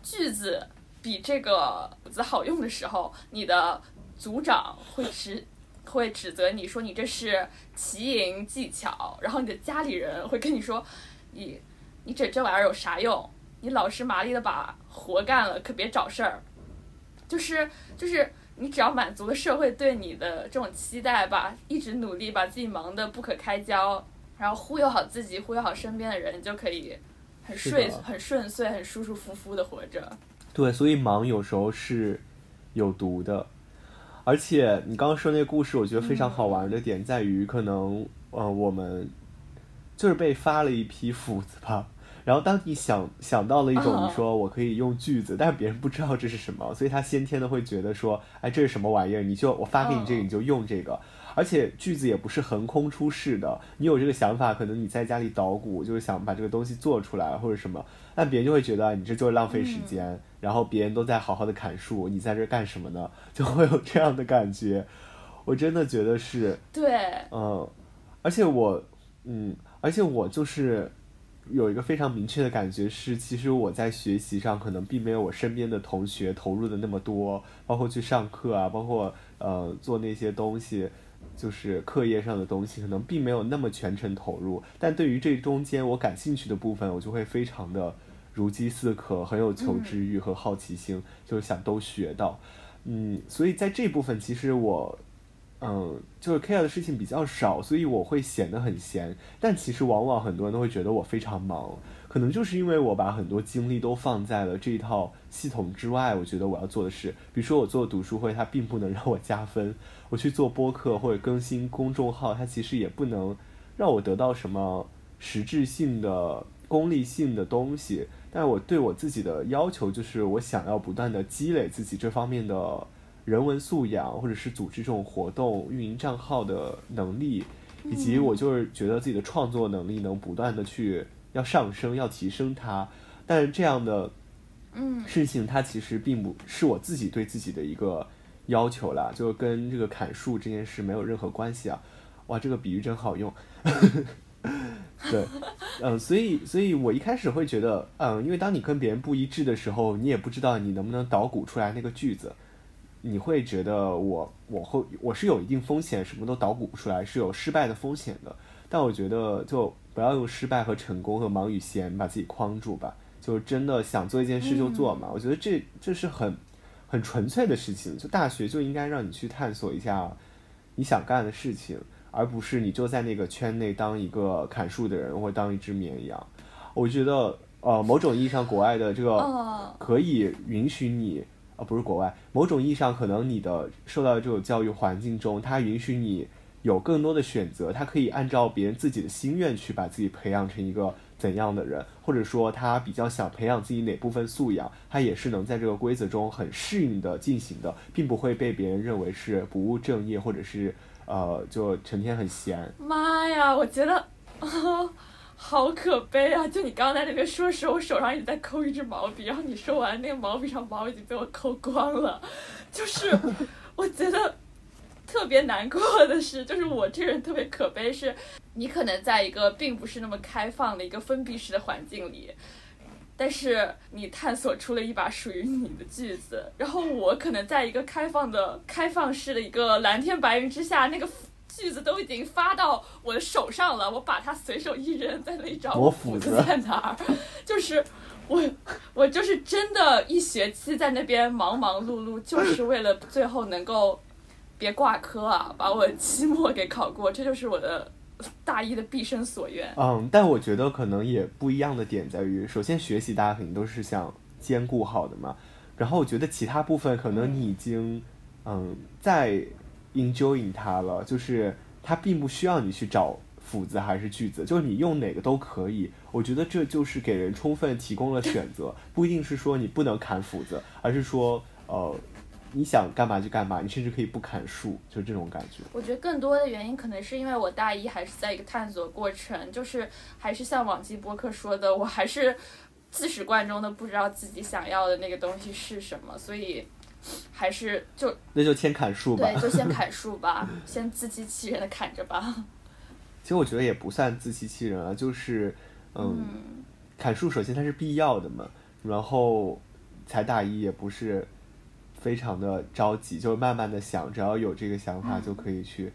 锯子比这个斧子好用的时候，你的组长会指会指责你说你这是奇淫技巧，然后你的家里人会跟你说你你整这玩意儿有啥用？你老实麻利的把活干了，可别找事儿。就是就是，你只要满足了社会对你的这种期待吧，一直努力，把自己忙得不可开交，然后忽悠好自己，忽悠好身边的人，就可以很顺很顺遂、很舒舒服服的活着。对，所以忙有时候是有毒的。而且你刚刚说那个故事，我觉得非常好玩的点在于，可能呃，我们就是被发了一批斧子吧。然后，当你想想到了一种，你说我可以用锯子，但是别人不知道这是什么，所以他先天的会觉得说，哎，这是什么玩意儿？你就我发给你这个，你就用这个。而且锯子也不是横空出世的。你有这个想法，可能你在家里捣鼓，就是想把这个东西做出来或者什么，但别人就会觉得你这就是浪费时间。然后别人都在好好的砍树，你在这干什么呢？就会有这样的感觉。我真的觉得是，对，嗯，而且我，嗯，而且我就是有一个非常明确的感觉是，其实我在学习上可能并没有我身边的同学投入的那么多，包括去上课啊，包括呃做那些东西，就是课业上的东西，可能并没有那么全程投入。但对于这中间我感兴趣的部分，我就会非常的如饥似渴，很有求知欲和好奇心，就是想都学到。嗯，所以在这部分，其实我。嗯，就是 care 的事情比较少，所以我会显得很闲。但其实往往很多人都会觉得我非常忙，可能就是因为我把很多精力都放在了这一套系统之外。我觉得我要做的事，比如说我做读书会，它并不能让我加分；我去做播客或者更新公众号，它其实也不能让我得到什么实质性的、功利性的东西。但我对我自己的要求就是，我想要不断的积累自己这方面的。人文素养，或者是组织这种活动、运营账号的能力，以及我就是觉得自己的创作能力能不断的去要上升、要提升它。但是这样的，嗯，事情它其实并不是我自己对自己的一个要求啦，就跟这个砍树这件事没有任何关系啊！哇，这个比喻真好用。对，嗯，所以，所以我一开始会觉得，嗯，因为当你跟别人不一致的时候，你也不知道你能不能捣鼓出来那个句子。你会觉得我我会我是有一定风险，什么都捣鼓不出来，是有失败的风险的。但我觉得就不要用失败和成功和忙与闲把自己框住吧。就真的想做一件事就做嘛。我觉得这这是很很纯粹的事情。就大学就应该让你去探索一下你想干的事情，而不是你就在那个圈内当一个砍树的人或当一只绵羊。我觉得呃，某种意义上国外的这个可以允许你。呃，不是国外，某种意义上，可能你的受到的这种教育环境中，它允许你有更多的选择，它可以按照别人自己的心愿去把自己培养成一个怎样的人，或者说他比较想培养自己哪部分素养，他也是能在这个规则中很适应的进行的，并不会被别人认为是不务正业，或者是呃，就成天很闲。妈呀，我觉得。好可悲啊！就你刚刚在那边说时，我手上一直在抠一支毛笔，然后你说完那个毛笔上毛已经被我抠光了。就是 我觉得特别难过的是，就是我这个人特别可悲，是你可能在一个并不是那么开放的一个封闭式的环境里，但是你探索出了一把属于你的句子，然后我可能在一个开放的开放式的一个蓝天白云之下，那个。句子都已经发到我的手上了，我把它随手一扔，在那里找我斧子在哪儿？就是我，我就是真的一学期在那边忙忙碌碌，就是为了最后能够别挂科啊，把我期末给考过，这就是我的大一的毕生所愿。嗯，但我觉得可能也不一样的点在于，首先学习大家肯定都是想兼顾好的嘛，然后我觉得其他部分可能你已经嗯在。enjoying 它了，就是它并不需要你去找斧子还是锯子，就是你用哪个都可以。我觉得这就是给人充分提供了选择，不一定是说你不能砍斧子，而是说呃你想干嘛就干嘛，你甚至可以不砍树，就这种感觉。我觉得更多的原因可能是因为我大一还是在一个探索过程，就是还是像往期播客说的，我还是自始贯终的不知道自己想要的那个东西是什么，所以。还是就那就先砍树吧，对，就 先砍树吧，先自欺欺人的砍着吧。其实我觉得也不算自欺欺人啊，就是嗯，砍树首先它是必要的嘛，然后才大一也不是非常的着急，就慢慢的想，只要有这个想法就可以去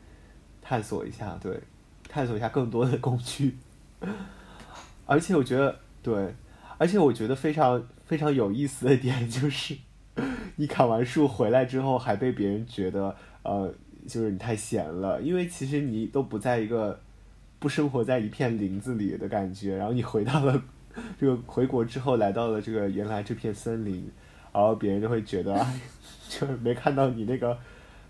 探索一下，对，探索一下更多的工具。而且我觉得对，而且我觉得非常非常有意思的点 就是。你砍完树回来之后，还被别人觉得，呃，就是你太闲了，因为其实你都不在一个，不生活在一片林子里的感觉，然后你回到了 这个回国之后，来到了这个原来这片森林，然后别人就会觉得，就是没看到你那个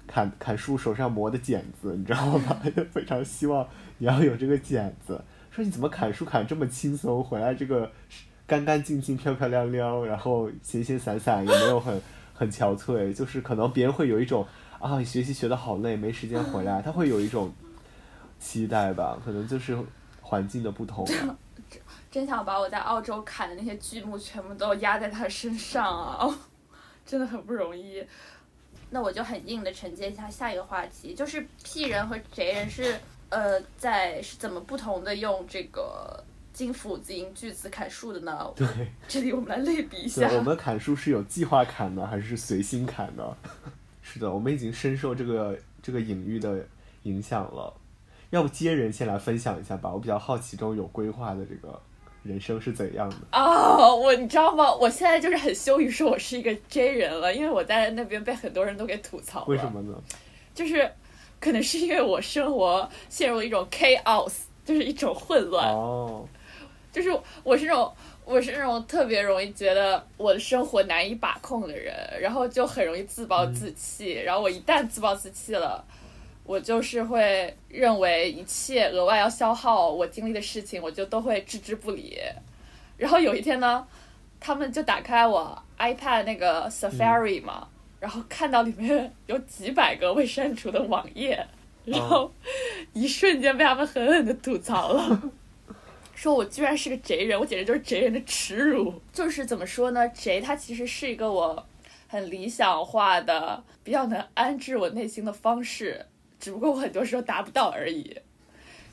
砍砍树手上磨的茧子，你知道吗？就非常希望你要有这个茧子，说你怎么砍树砍这么轻松，回来这个。干干净净、漂漂亮亮，然后闲闲散散，也没有很 很憔悴，就是可能别人会有一种啊，你学习学的好累，没时间回来，他会有一种期待吧？可能就是环境的不同。真想把我在澳洲砍的那些剧目全部都压在他身上啊！真的很不容易。那我就很硬的承接一下下一个话题，就是 P 人和 J 人是呃在是怎么不同的用这个金斧子银锯子砍树的呢？对，这里我们来类比一下。我们砍树是有计划砍的，还是随心砍的？是的，我们已经深受这个这个隐喻的影响了。要不接人先来分享一下吧，我比较好奇中有规划的这个。人生是怎样的啊？我你知道吗？我现在就是很羞于说我是一个 J 人了，因为我在那边被很多人都给吐槽了。为什么呢？就是可能是因为我生活陷入了一种 chaos，就是一种混乱。哦。就是我是那种我是那种特别容易觉得我的生活难以把控的人，然后就很容易自暴自弃。然后我一旦自暴自弃了。我就是会认为一切额外要消耗我精力的事情，我就都会置之不理。然后有一天呢，他们就打开我 iPad 那个 Safari 嘛，然后看到里面有几百个未删除的网页，然后一瞬间被他们狠狠的吐槽了，说我居然是个贼人，我简直就是贼人的耻辱。就是怎么说呢，贼它其实是一个我很理想化的、比较能安置我内心的方式。只不过我很多时候达不到而已，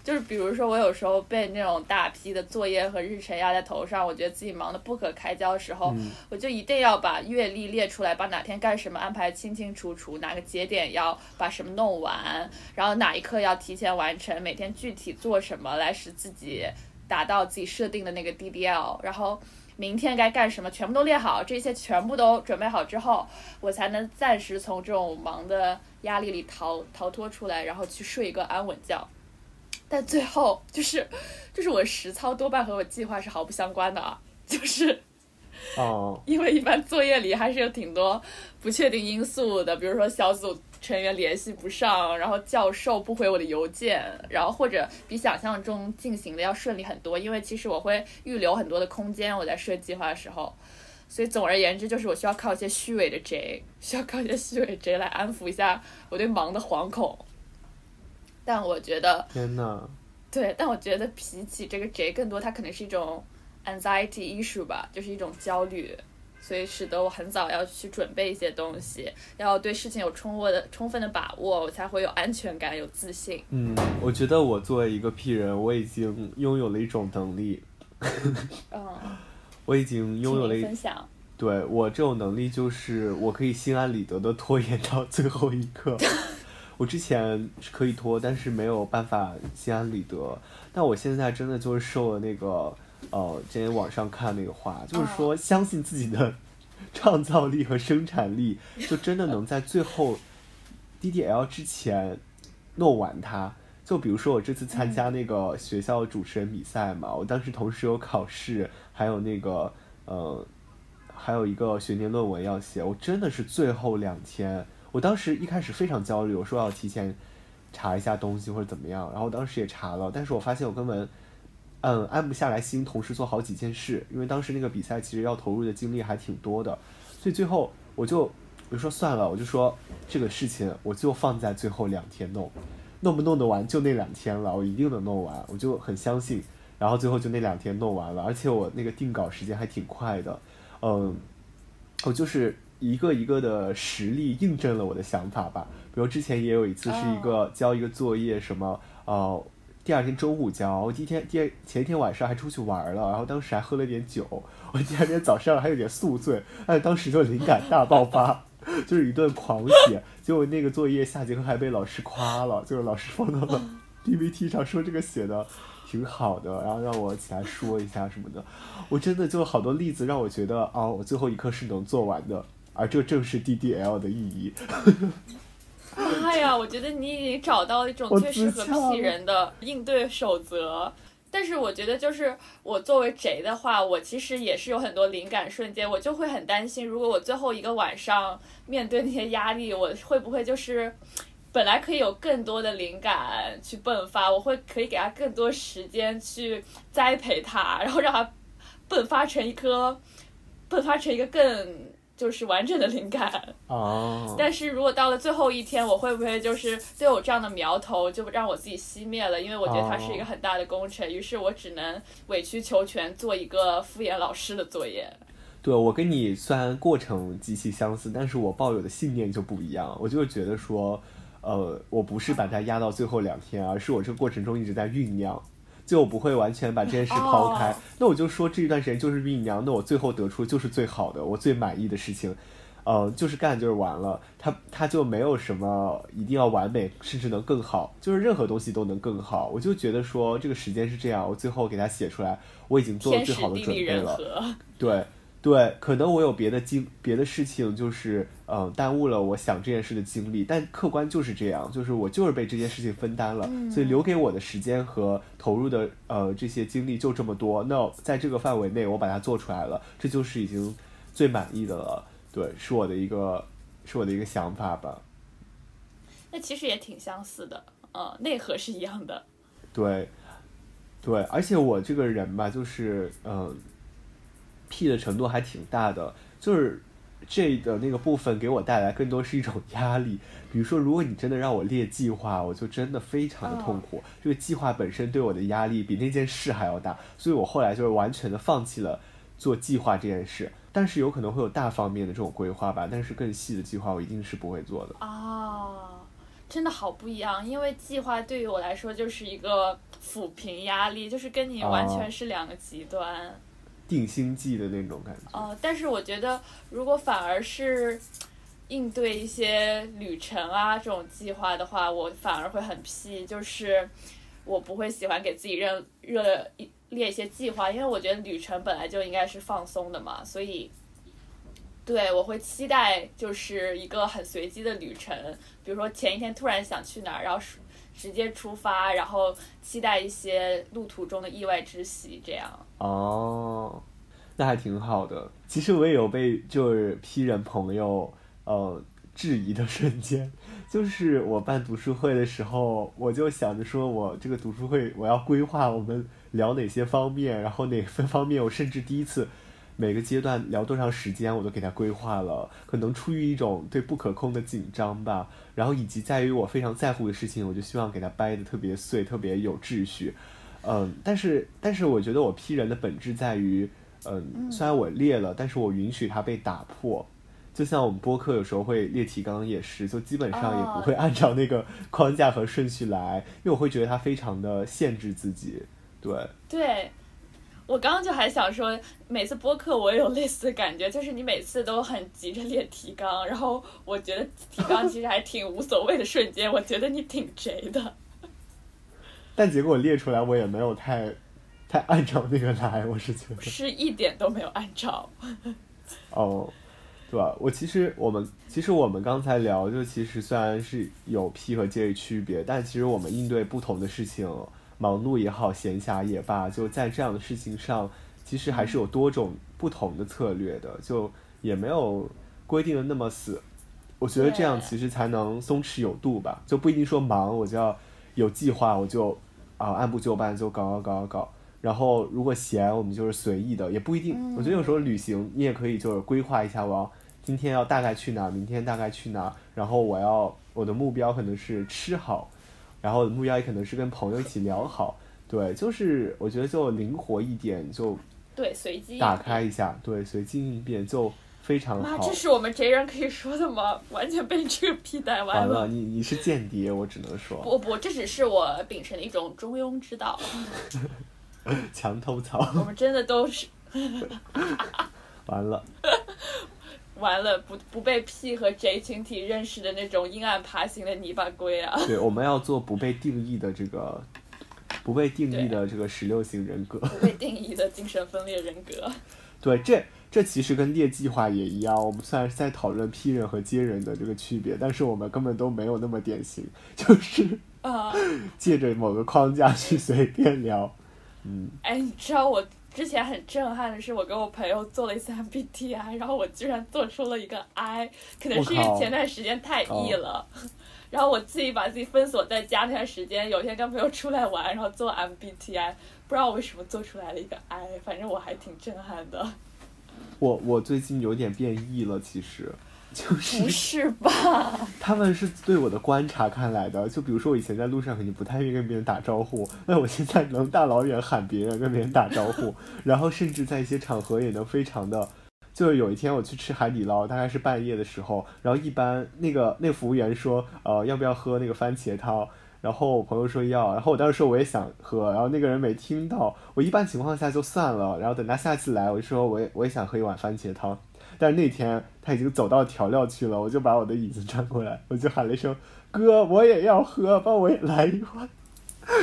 就是比如说我有时候被那种大批的作业和日程压在头上，我觉得自己忙得不可开交的时候，我就一定要把月历列出来，把哪天干什么安排清清楚楚，哪个节点要把什么弄完，然后哪一刻要提前完成，每天具体做什么来使自己达到自己设定的那个 DDL，然后。明天该干什么，全部都列好，这些全部都准备好之后，我才能暂时从这种忙的压力里逃逃脱出来，然后去睡一个安稳觉。但最后就是，就是我实操多半和我计划是毫不相关的啊，就是，哦，因为一般作业里还是有挺多不确定因素的，比如说小组。成员联系不上，然后教授不回我的邮件，然后或者比想象中进行的要顺利很多，因为其实我会预留很多的空间，我在设计划的时候，所以总而言之就是我需要靠一些虚伪的 J，需要靠一些虚伪 J 来安抚一下我对忙的惶恐。但我觉得，天呐，对，但我觉得比起这个 J 更多，它可能是一种 anxiety issue 吧，就是一种焦虑。所以使得我很早要去准备一些东西，要对事情有充分的充分的把握，我才会有安全感、有自信。嗯，我觉得我作为一个 P 人，我已经拥有了一种能力。嗯，我已经拥有了一。分享。对我这种能力，就是我可以心安理得的拖延到最后一刻。我之前是可以拖，但是没有办法心安理得。但我现在真的就是受了那个。呃，今天网上看那个话，就是说相信自己的 创造力和生产力，就真的能在最后 DDL 之前弄完它。就比如说我这次参加那个学校主持人比赛嘛，我当时同时有考试，还有那个呃，还有一个学年论文要写，我真的是最后两天，我当时一开始非常焦虑，我说要提前查一下东西或者怎么样，然后当时也查了，但是我发现我根本。嗯，安不下来心，同时做好几件事，因为当时那个比赛其实要投入的精力还挺多的，所以最后我就我就说算了，我就说这个事情我就放在最后两天弄，弄不弄得完就那两天了，我一定能弄完，我就很相信，然后最后就那两天弄完了，而且我那个定稿时间还挺快的，嗯，我就是一个一个的实例印证了我的想法吧，比如之前也有一次是一个交一个作业什么，呃。第二天中午交，我第一天第二前一天晚上还出去玩了，然后当时还喝了点酒，我第二天早上还有点宿醉，哎，当时就灵感大爆发，就是一顿狂写，结果那个作业下节课还被老师夸了，就是老师放到了 PPT 上说这个写的挺好的，然后让我起来说一下什么的，我真的就好多例子让我觉得哦，我最后一刻是能做完的，而这正是 DDL 的意义。妈 呀！我觉得你已经找到一种最适合 P 人的应对守则。但是我觉得，就是我作为贼的话，我其实也是有很多灵感瞬间，我就会很担心，如果我最后一个晚上面对那些压力，我会不会就是本来可以有更多的灵感去迸发，我会可以给他更多时间去栽培他，然后让他迸发成一颗，迸发成一个更。就是完整的灵感。哦，但是如果到了最后一天，我会不会就是对我这样的苗头就让我自己熄灭了？因为我觉得它是一个很大的工程，于是我只能委曲求全做一个敷衍老师的作业。对我跟你虽然过程极其相似，但是我抱有的信念就不一样。我就是觉得说，呃，我不是把它压到最后两天，而是我这个过程中一直在酝酿。就我不会完全把这件事抛开，那我就说这一段时间就是酝酿，那我最后得出就是最好的，我最满意的事情，呃，就是干就是完了，它它就没有什么一定要完美，甚至能更好，就是任何东西都能更好。我就觉得说这个时间是这样，我最后给它写出来，我已经做了最好的准备了，对。对，可能我有别的经别的事情，就是嗯耽误了我想这件事的精力，但客观就是这样，就是我就是被这件事情分担了，所以留给我的时间和投入的呃这些精力就这么多。那在这个范围内，我把它做出来了，这就是已经最满意的了。对，是我的一个是我的一个想法吧。那其实也挺相似的，呃，内核是一样的。对，对，而且我这个人吧，就是嗯。P 的程度还挺大的，就是 J 的那个部分给我带来更多是一种压力。比如说，如果你真的让我列计划，我就真的非常的痛苦。这个计划本身对我的压力比那件事还要大，所以我后来就是完全的放弃了做计划这件事。但是有可能会有大方面的这种规划吧，但是更细的计划我一定是不会做的。啊，真的好不一样，因为计划对于我来说就是一个抚平压力，就是跟你完全是两个极端。定心剂的那种感觉。哦，但是我觉得，如果反而是应对一些旅程啊这种计划的话，我反而会很屁，就是我不会喜欢给自己热热列一些计划，因为我觉得旅程本来就应该是放松的嘛，所以，对我会期待就是一个很随机的旅程，比如说前一天突然想去哪儿，然后直接出发，然后期待一些路途中的意外之喜，这样。哦，那还挺好的。其实我也有被就是批人朋友呃质疑的瞬间，就是我办读书会的时候，我就想着说我这个读书会我要规划我们聊哪些方面，然后哪分方面我甚至第一次每个阶段聊多长时间我都给他规划了，可能出于一种对不可控的紧张吧，然后以及在于我非常在乎的事情，我就希望给他掰的特别碎，特别有秩序。嗯，但是但是我觉得我批人的本质在于，嗯，虽然我列了，但是我允许它被打破。就像我们播客有时候会列提纲也是，就基本上也不会按照那个框架和顺序来，因为我会觉得它非常的限制自己。对，对，我刚刚就还想说，每次播客我也有类似的感觉，就是你每次都很急着列提纲，然后我觉得提纲其实还挺无所谓的瞬间，我觉得你挺贼的。但结果列出来，我也没有太，太按照那个来，我是觉得是一点都没有按照。哦，对吧？我其实我们其实我们刚才聊，就其实虽然是有 P 和 J 区别，但其实我们应对不同的事情，忙碌也好，闲暇也罢，就在这样的事情上，其实还是有多种不同的策略的，就也没有规定的那么死。我觉得这样其实才能松弛有度吧，就不一定说忙我就要有计划，我就。啊，按部就班就搞搞搞搞搞，然后如果闲，我们就是随意的，也不一定。我觉得有时候旅行，你也可以就是规划一下，我要今天要大概去哪，明天大概去哪，然后我要我的目标可能是吃好，然后目标也可能是跟朋友一起聊好，对，就是我觉得就灵活一点，就对随机打开一下，对，随机应变就。非常好，这是我们贼人可以说的吗？完全被这个批带完了。你你是间谍，我只能说。不不，这只是我秉承的一种中庸之道。墙头草。我们真的都是。完了。完了，不不被 P 和 J 群体认识的那种阴暗爬行的泥巴龟啊！对，我们要做不被定义的这个，不被定义的这个十六型人格。不被定义的精神分裂人格。对，这。这其实跟列计划也一样，我们虽然是在讨论 P 人和 J 人的这个区别，但是我们根本都没有那么典型，就是啊，借着某个框架去随便聊，嗯。哎，你知道我之前很震撼的是，我跟我朋友做了一次 MBTI，然后我居然做出了一个 I，可能是因为前段时间太 E 了，然后我自己把自己封锁在家那段时间，有一天跟朋友出来玩，然后做 MBTI，不知道为什么做出来了一个 I，反正我还挺震撼的。我我最近有点变异了，其实就是不是吧？他们是对我的观察看来的。就比如说我以前在路上肯定不太愿意跟别人打招呼，那我现在能大老远喊别人跟别人打招呼，然后甚至在一些场合也能非常的。就是有一天我去吃海底捞，大概是半夜的时候，然后一般那个那个服务员说，呃，要不要喝那个番茄汤？然后我朋友说要，然后我当时说我也想喝，然后那个人没听到。我一般情况下就算了，然后等他下次来，我就说我也我也想喝一碗番茄汤。但是那天他已经走到调料区了，我就把我的椅子转过来，我就喊了一声哥，我也要喝，帮我也来一碗。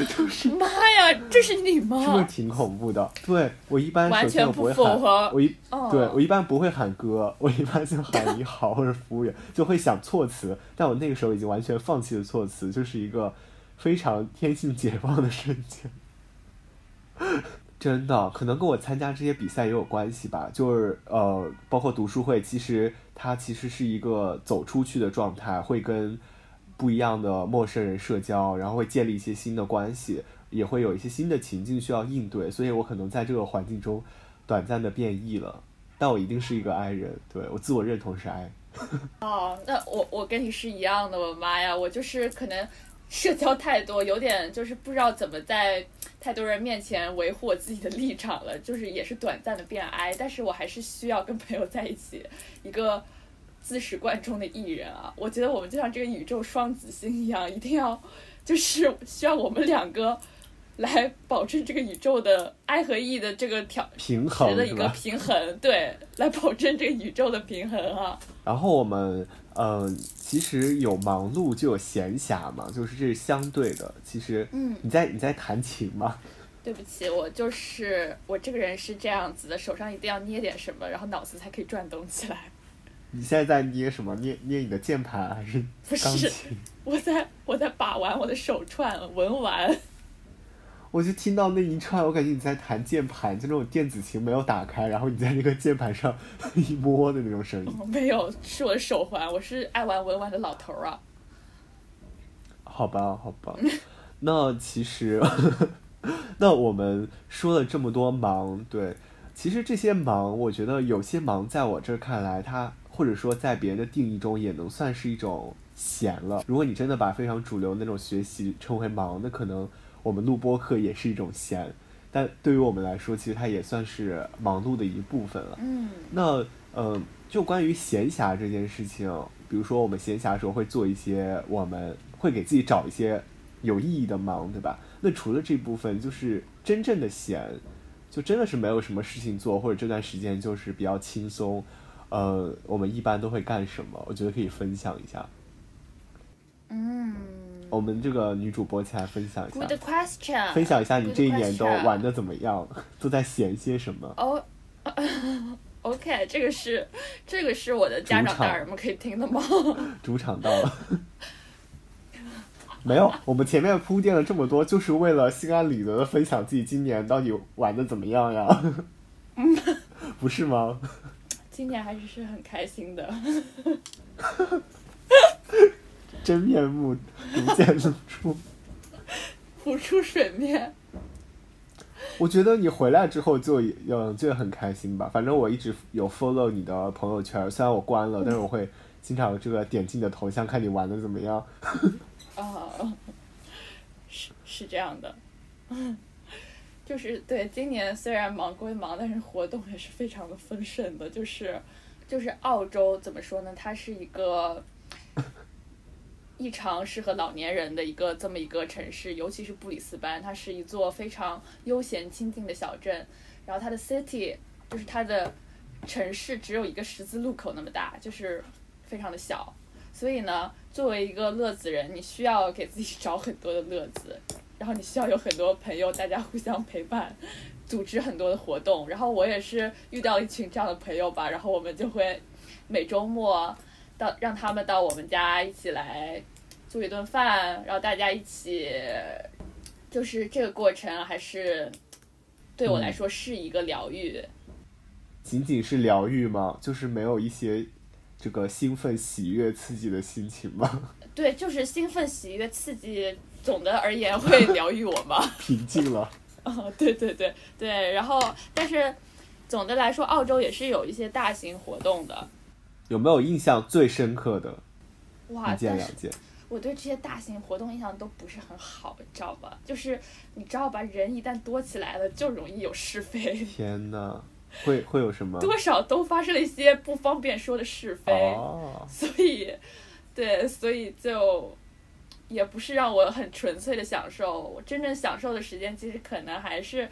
就是 妈呀，这是你吗？是不是挺恐怖的。对我一般首先我不会喊，我一哦对我一般不会喊哥，我一般就喊你好或者服务员，就会想措辞。但我那个时候已经完全放弃了措辞，就是一个非常天性解放的瞬间。真的，可能跟我参加这些比赛也有关系吧。就是呃，包括读书会，其实它其实是一个走出去的状态，会跟不一样的陌生人社交，然后会建立一些新的关系，也会有一些新的情境需要应对。所以我可能在这个环境中短暂的变异了，但我一定是一个 I 人，对我自我认同是 I。哦，那我我跟你是一样的，我妈呀，我就是可能 社交太多，有点就是不知道怎么在太多人面前维护我自己的立场了，就是也是短暂的变哀但是我还是需要跟朋友在一起，一个自始贯终的艺人啊，我觉得我们就像这个宇宙双子星一样，一定要就是需要我们两个来保证这个宇宙的爱和义的这个调平衡的一个？平衡，对，来保证这个宇宙的平衡啊。然后我们嗯、呃其实有忙碌就有闲暇嘛，就是这是相对的。其实，嗯你在你在弹琴吗？对不起，我就是我这个人是这样子的，手上一定要捏点什么，然后脑子才可以转动起来。你现在在捏什么？捏捏你的键盘还是不是？我在我在把玩我的手串文玩，我就听到那一串，我感觉你在弹键盘，就那种电子琴没有打开，然后你在那个键盘上一摸的那种声音。没有，是我的手环，我是爱玩文玩的老头儿啊。好吧，好吧，那其实，那我们说了这么多忙，对，其实这些忙，我觉得有些忙在我这儿看来，它或者说在别人的定义中也能算是一种闲了。如果你真的把非常主流那种学习称为忙，那可能我们录播课也是一种闲，但对于我们来说，其实它也算是忙碌的一部分了。嗯那呃，就关于闲暇这件事情，比如说我们闲暇的时候会做一些，我们会给自己找一些有意义的忙，对吧？那除了这部分，就是真正的闲，就真的是没有什么事情做，或者这段时间就是比较轻松。呃，我们一般都会干什么？我觉得可以分享一下。嗯我们这个女主播起来分享一，Good 下，question。分享一下你这一年都玩的怎么样，都在闲些什么？哦。OK，这个是这个是我的家长大人们可以听的吗？主场到了。没有，我们前面铺垫了这么多，就是为了心安理得的分享自己今年到底玩的怎么样呀？嗯不是吗？今年还是是很开心的。真面目逐渐露出。浮出水面。我觉得你回来之后就嗯就很开心吧。反正我一直有 follow 你的朋友圈，虽然我关了，但是我会经常这个点进你的头像，看你玩的怎么样。啊，是是这样的，就是对今年虽然忙归忙，但是活动也是非常的丰盛的。就是就是澳洲怎么说呢？它是一个异常适合老年人的一个这么一个城市，尤其是布里斯班，它是一座非常悠闲清静的小镇。然后它的 city 就是它的城市只有一个十字路口那么大，就是非常的小。所以呢，作为一个乐子人，你需要给自己找很多的乐子，然后你需要有很多朋友，大家互相陪伴，组织很多的活动。然后我也是遇到一群这样的朋友吧，然后我们就会每周末到让他们到我们家一起来做一顿饭，然后大家一起，就是这个过程还是对我来说是一个疗愈。仅仅是疗愈吗？就是没有一些这个兴奋、喜悦、刺激的心情吗？对，就是兴奋、喜悦、刺激，总的而言会疗愈我吗。平静了。哦，对对对对，然后但是总的来说，澳洲也是有一些大型活动的。有没有印象最深刻的哇，一件但是两件？我对这些大型活动印象都不是很好，你知道吧？就是你知道吧，人一旦多起来了，就容易有是非，天呐，会会有什么？多少都发生了一些不方便说的是非。哦，所以，对，所以就也不是让我很纯粹的享受。我真正享受的时间，其实可能还是，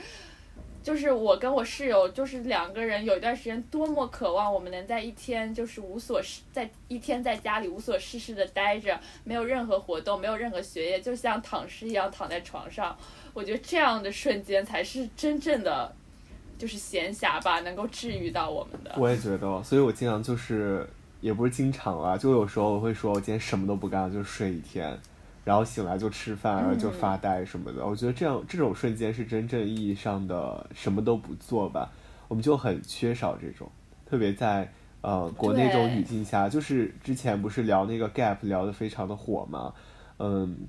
就是我跟我室友，就是两个人有一段时间多么渴望我们能在一天就是无所事，在一天在家里无所事事的待着，没有任何活动，没有任何学业，就像躺尸一样躺在床上。我觉得这样的瞬间才是真正的。就是闲暇吧，能够治愈到我们的。我也觉得，所以我经常就是，也不是经常啊，就有时候我会说，我今天什么都不干，就睡一天，然后醒来就吃饭，然后就发呆什么的。我觉得这样这种瞬间是真正意义上的什么都不做吧，我们就很缺少这种，特别在呃国内这种语境下，就是之前不是聊那个 gap 聊得非常的火嘛，嗯。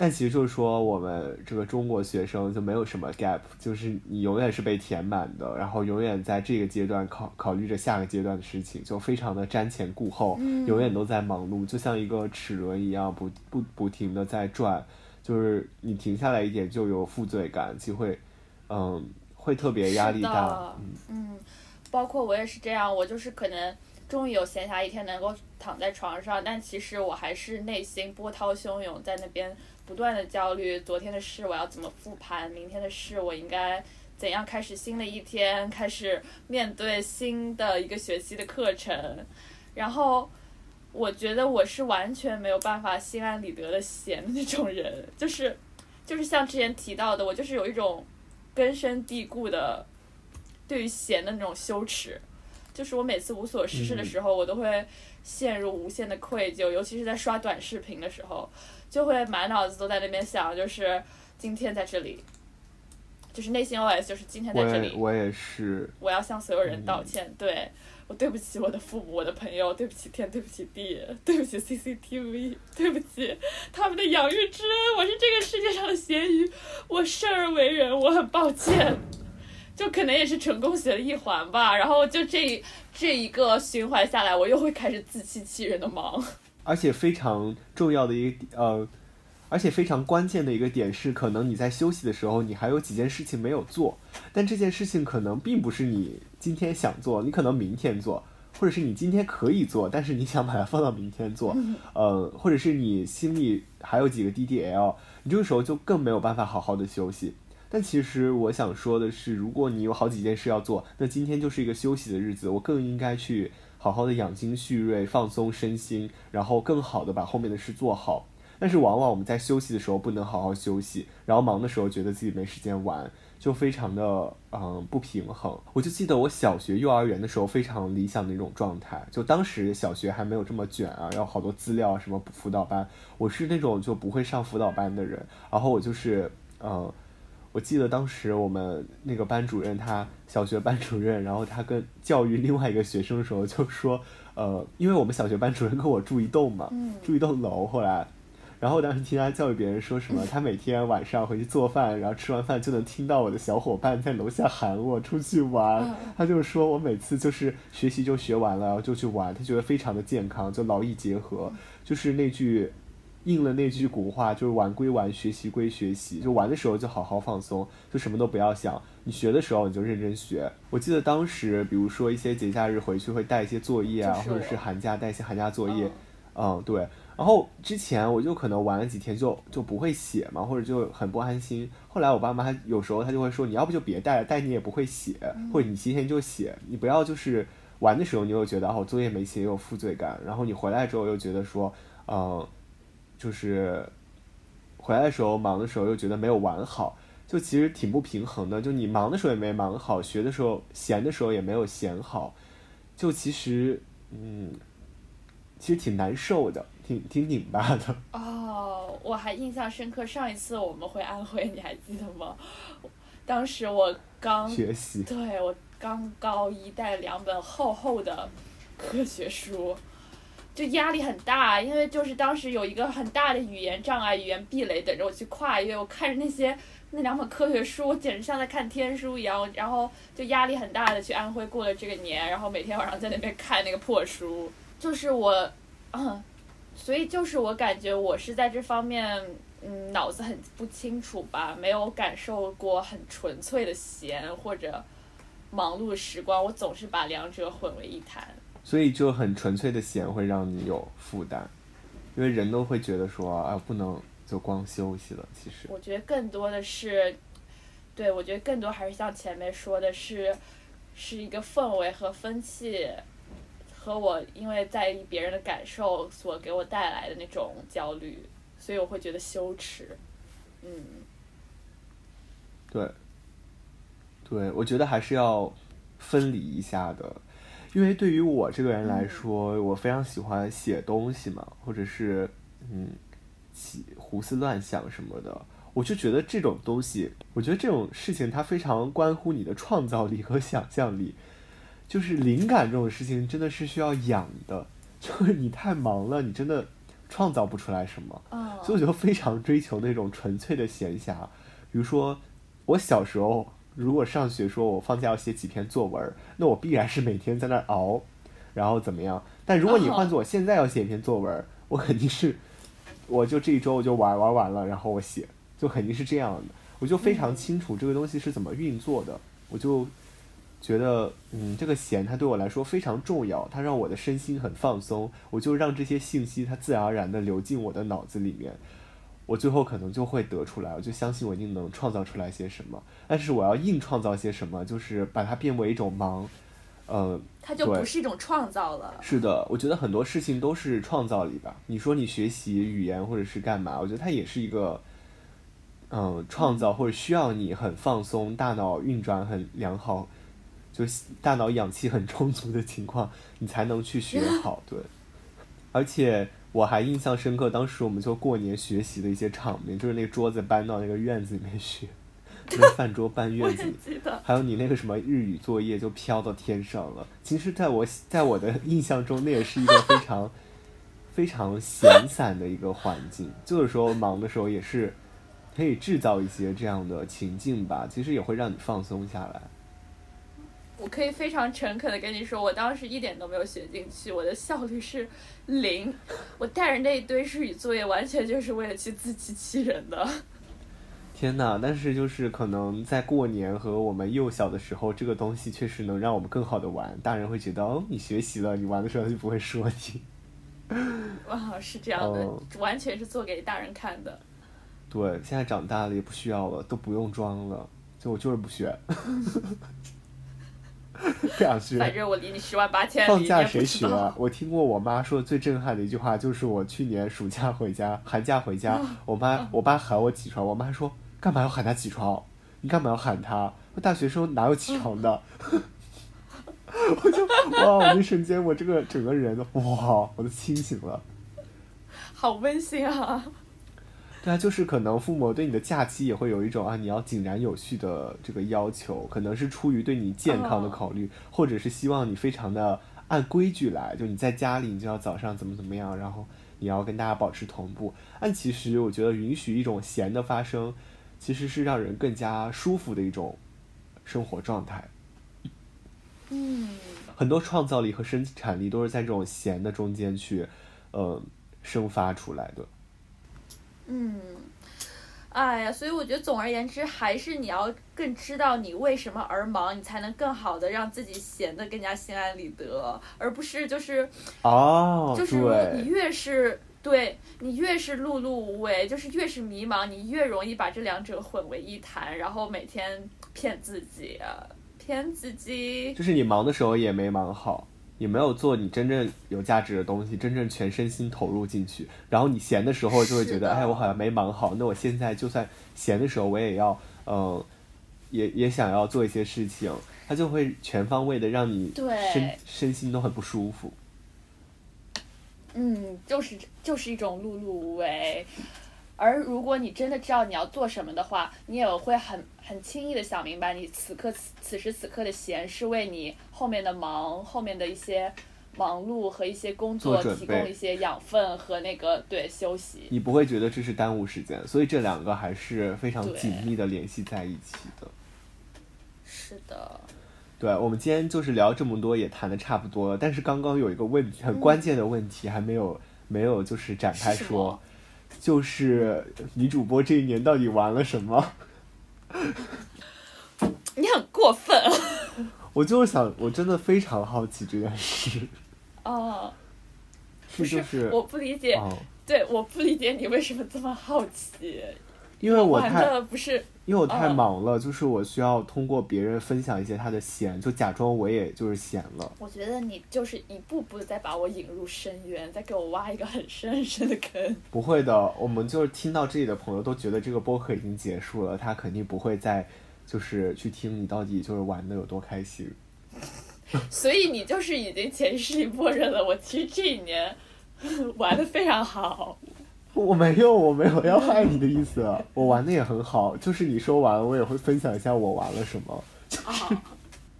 但其实就是说，我们这个中国学生就没有什么 gap，就是你永远是被填满的，然后永远在这个阶段考考虑着下个阶段的事情，就非常的瞻前顾后，嗯。永远都在忙碌，就像一个齿轮一样，不不不停的在转，就是你停下来一点就有负罪感，就会，嗯，会特别压力大，嗯，嗯，包括我也是这样，我就是可能终于有闲暇一天能够躺在床上，但其实我还是内心波涛汹涌，在那边不断的焦虑，昨天的事我要怎么复盘，明天的事我应该怎样开始新的一天，开始面对新的一个学期的课程，然后。我觉得我是完全没有办法心安理得的闲的那种人，就是，就是像之前提到的，我就是有一种根深蒂固的对于闲的那种羞耻，就是我每次无所事事的时候，我都会陷入无限的愧疚，尤其是在刷短视频的时候，就会满脑子都在那边想，就是今天在这里，就是内心 OS 就是今天在这里，也我也是，我要向所有人道歉，对我对不起我的父母、我的朋友，对不起天，对不起地，对不起 CCTV，对不起他们的养育之恩，我是这个世界上的咸鱼，我生而为人，我很抱歉。就可能也是成功学的一环吧，然后就这这一个循环下来，我又会开始自欺欺人的忙。而且非常重要的一个呃，而且非常关键的一个点是，可能你在休息的时候，你还有几件事情没有做，但这件事情可能并不是你今天想做，你可能明天做，或者是你今天可以做，但是你想把它放到明天做，呃，或者是你心里还有几个 DDL，你这个时候就更没有办法好好的休息。但其实我想说的是，如果你有好几件事要做，那今天就是一个休息的日子，我更应该去好好的养精蓄锐，放松身心，然后更好的把后面的事做好。但是往往我们在休息的时候不能好好休息，然后忙的时候觉得自己没时间玩，就非常的嗯不平衡。我就记得我小学、幼儿园的时候非常理想的一种状态，就当时小学还没有这么卷啊，要好多资料啊，什么辅导班，我是那种就不会上辅导班的人，然后我就是嗯。我记得当时我们那个班主任，他小学班主任，然后他跟教育另外一个学生的时候就说，呃，因为我们小学班主任跟我住一栋嘛，嗯住一栋楼，后来，然后我当时听他教育别人说什么，他每天晚上回去做饭，然后吃完饭就能听到我的小伙伴在楼下喊我出去玩，嗯他就说我每次就是学习就学完了，然后就去玩，他觉得非常的健康，就劳逸结合，就是那句。应了那句古话，就是玩归玩，学习归学习。就玩的时候就好好放松，就什么都不要想。你学的时候你就认真学。我记得当时，比如说一些节假日回去会带一些作业啊，或者是寒假带一些寒假作业。嗯嗯，对。然后之前我就可能玩了几天就就不会写嘛，或者就很不安心。后来我爸妈有时候他就会说，你要不就别带了，带你也不会写，或者你今天就写，你不要就是玩的时候你又觉得哦作业没写有负罪感，然后你回来之后又觉得说，嗯。就是回来的时候忙的时候又觉得没有玩好，就其实挺不平衡的。就你忙的时候也没忙好，学的时候闲的时候也没有闲好，就其实嗯，其实挺难受的，挺挺拧巴的。哦，我还印象深刻，上一次我们回安徽，你还记得吗？当时我刚学习对我刚高一带两本厚厚的科学书，就压力很大，因为就是当时有一个很大的语言障碍、语言壁垒等着我去跨越。我看着那些那两本科学书，我简直像在看天书一样。然后就压力很大的去安徽过了这个年，然后每天晚上在那边看那个破书。就是我，嗯，所以就是我感觉我是在这方面，嗯，脑子很不清楚吧，没有感受过很纯粹的闲或者忙碌的时光。我总是把两者混为一谈。所以就很纯粹的闲会让你有负担，因为人都会觉得说啊，不能就光休息了。其实我觉得更多的是，对我觉得更多还是像前面说的是，是一个氛围和风气，和我因为在意别人的感受所给我带来的那种焦虑，所以我会觉得羞耻。嗯，对，对，我觉得还是要分离一下的。因为对于我这个人来说，我非常喜欢写东西嘛，或者是嗯，起胡思乱想什么的，我就觉得这种东西，我觉得这种事情它非常关乎你的创造力和想象力，就是灵感这种事情真的是需要养的，就是你太忙了，你真的创造不出来什么。所以我就非常追求那种纯粹的闲暇，比如说我小时候。如果上学说我放假要写几篇作文，那我必然是每天在那熬，然后怎么样？但如果你换做我现在要写一篇作文，我肯定是，我就这一周我就玩玩完了，然后我写，就肯定是这样的。我就非常清楚这个东西是怎么运作的，我就觉得，嗯，这个闲它对我来说非常重要，它让我的身心很放松，我就让这些信息它自然而然的流进我的脑子里面。我最后可能就会得出来，我就相信我一定能创造出来些什么。但是我要硬创造些什么，就是把它变为一种忙，呃，它就不是一种创造了。是的，我觉得很多事情都是创造力吧。你说你学习语言或者是干嘛，我觉得它也是一个，嗯，创造或者需要你很放松，大脑运转很良好，就是大脑氧气很充足的情况，你才能去学好。对，而且。我还印象深刻，当时我们就过年学习的一些场面，就是那个桌子搬到那个院子里面学，那饭桌搬院子里，还有你那个什么日语作业就飘到天上了。其实，在我 在我的印象中，那也是一个非常 非常闲散的一个环境。就是说，忙的时候也是可以制造一些这样的情境吧，其实也会让你放松下来。我可以非常诚恳的跟你说，我当时一点都没有学进去，我的效率是零。我带着那一堆日语作业，完全就是为了去自欺欺人的。天哪！但是就是可能在过年和我们幼小的时候，这个东西确实能让我们更好的玩。大人会觉得，哦，你学习了，你玩的时候就不会说你。哇，是这样的，完全是做给大人看的。对，现在长大了也不需要了，都不用装了，就我就是不学。不想学，反正我离你十万八千里。放假谁学啊？我听过我妈说最震撼的一句话，就是我去年暑假回家，寒假回家，我妈我爸喊我起床，我妈说干嘛要喊他起床？你干嘛要喊他？大学生哪有起床的？我就哇！我那瞬间，我这个整个人哇，我都清醒了。好温馨啊！对啊，就是可能父母对你的假期也会有一种啊，你要井然有序的这个要求，可能是出于对你健康的考虑，或者是希望你非常的按规矩来，就你在家里你就要早上怎么怎么样，然后你要跟大家保持同步。但其实我觉得允许一种闲的发生，其实是让人更加舒服的一种生活状态。嗯，很多创造力和生产力都是在这种闲的中间去，呃，生发出来的。嗯，哎呀，所以我觉得总而言之，还是你要更知道你为什么而忙，你才能更好的让自己闲得更加心安理得，而不是就是哦，就是你越是对你越是碌碌无为，就是越是迷茫，你越容易把这两者混为一谈，然后每天骗自己，骗自己，就是你忙的时候也没忙好。也没有做你真正有价值的东西，真正全身心投入进去。然后你闲的时候就会觉得，哎，我好像没忙好。那我现在就算闲的时候，我也要，嗯，也也想要做一些事情。他就会全方位的让你身身心都很不舒服。嗯，就是就是一种碌碌无为。而如果你真的知道你要做什么的话，你也会很很轻易的想明白，你此刻此此时此刻的闲是为你后面的忙、后面的一些忙碌和一些工作提供一些养分和那个对休息。你不会觉得这是耽误时间，所以这两个还是非常紧密的联系在一起的。是的，对，我们今天就是聊这么多，也谈的差不多了。但是刚刚有一个问题，很关键的问题还没有、没有就是展开说么，就是女主播这一年到底玩了什么？你很过分 我就是想，我真的非常好奇这件事，哦，是是我不理解，哦，对，我不理解你为什么这么好奇。因为我玩太的不是因为我太嗯忙了，就是我需要通过别人分享一些他的闲，就假装我也就是闲了。我觉得你就是一步步地在把我引入深渊，在给我挖一个很深很深的坑。不会的，我们就是听到这里的朋友都觉得这个播客已经结束了，他肯定不会再就是去听你到底就是玩的有多开心。所以你就是已经潜意识里默认了，我其实这一年 玩的非常好。我没有，我没有要害你的意思，我玩的也很好，就是你说完我也会分享一下我玩了什么。啊，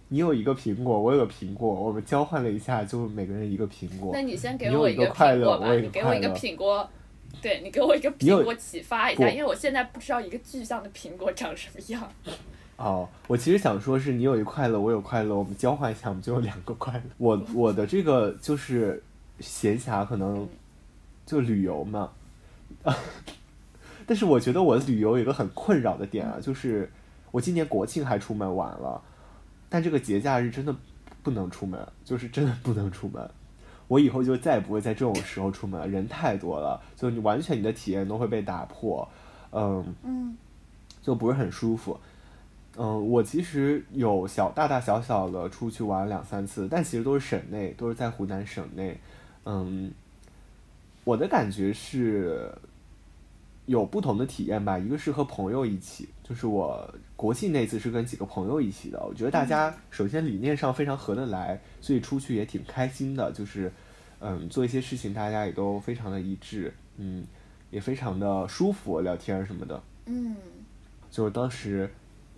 你有一个苹果，我有个苹果，我们交换了一下，就每个人一个苹果那。你先给我个一个快乐我也你给我一个苹果。对你给我一个苹果启发一下，因为我现在不知道一个具象的苹果长什么样。哦，我其实想说是你有一快乐，我有快乐，我们交换一下，我们就有两个快乐。我我的这个就是闲暇，可能就旅游嘛。但是我觉得我旅游有一个很困扰的点啊，就是我今年国庆还出门玩了，但这个节假日真的不能出门，就是真的不能出门。我以后就再也不会在这种时候出门了，人太多了，就你完全你的体验都会被打破，嗯，嗯就不是很舒服。嗯，我其实有小大大小小的出去玩两三次，但其实都是省内，都是在湖南省内。嗯，我的感觉是有不同的体验吧。一个是和朋友一起，就是我国庆那次是跟几个朋友一起的。我觉得大家首先理念上非常合得来，所以出去也挺开心的。就是嗯，做一些事情大家也都非常的一致，嗯，也非常的舒服，聊天什么的。嗯，就是当时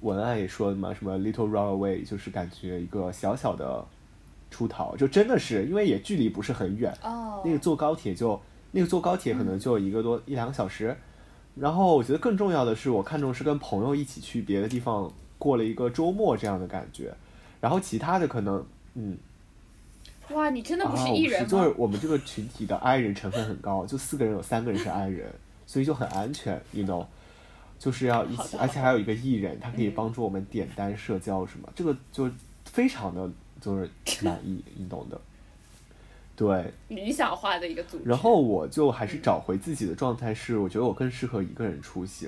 文案也说的嘛，什么 little run away，就是感觉一个小小的出逃，就真的是因为也距离不是很远，哦，那个坐高铁就那个坐高铁可能就一个多、一两个小时，然后我觉得更重要的是，我看重是跟朋友一起去别的地方过了一个周末这样的感觉，然后其他的可能嗯。哇，你真的不是啊，艺人吗？就是我们这个群体的 I 人成分很高，就四个人有三个人是 I 人，所以就很安全，you know，就是要一起，而且还有一个艺人，他可以帮助我们点单、社交什么，这个就非常的就是满意，你懂的。对，理想化的一个组织。然后我就还是找回自己的状态，是我觉得我更适合一个人出行。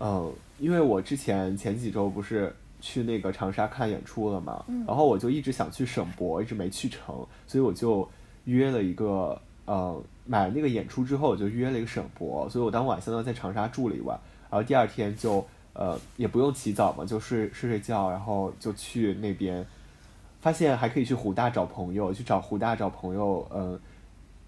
嗯，因为我之前前几周不是去那个长沙看演出了嘛，嗯然后我就一直想去省博，一直没去成，所以我就约了一个呃买了那个演出之后，我就约了一个省博，所以我当晚相当于在长沙住了一晚，然后第二天就呃也不用起早嘛，就睡睡睡觉，然后就去那边。发现还可以去湖大找朋友，去找湖大找朋友，嗯，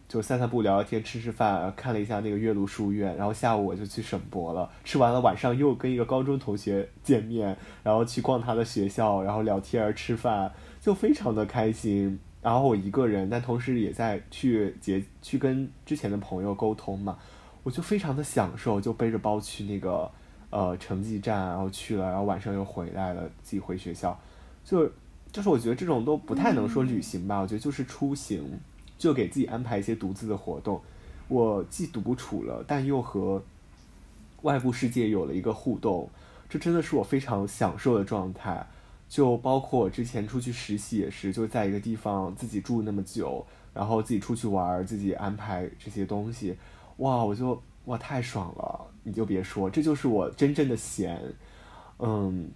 就散散步、聊聊天、吃吃饭，看了一下那个岳麓书院，然后下午我就去省博了。吃完了，晚上又跟一个高中同学见面，然后去逛他的学校，然后聊天、吃饭，就非常的开心。然后我一个人，但同时也在去结去跟之前的朋友沟通嘛，我就非常的享受，就背着包去那个呃城际站，然后去了，然后晚上又回来了，自己回学校，就就是我觉得这种都不太能说旅行吧，我觉得就是出行，就给自己安排一些独自的活动。我既独处了，但又和外部世界有了一个互动，这真的是我非常享受的状态。就包括我之前出去实习也是，就在一个地方自己住那么久，然后自己出去玩，自己安排这些东西，哇，我就哇太爽了！你就别说，这就是我真正的闲。嗯，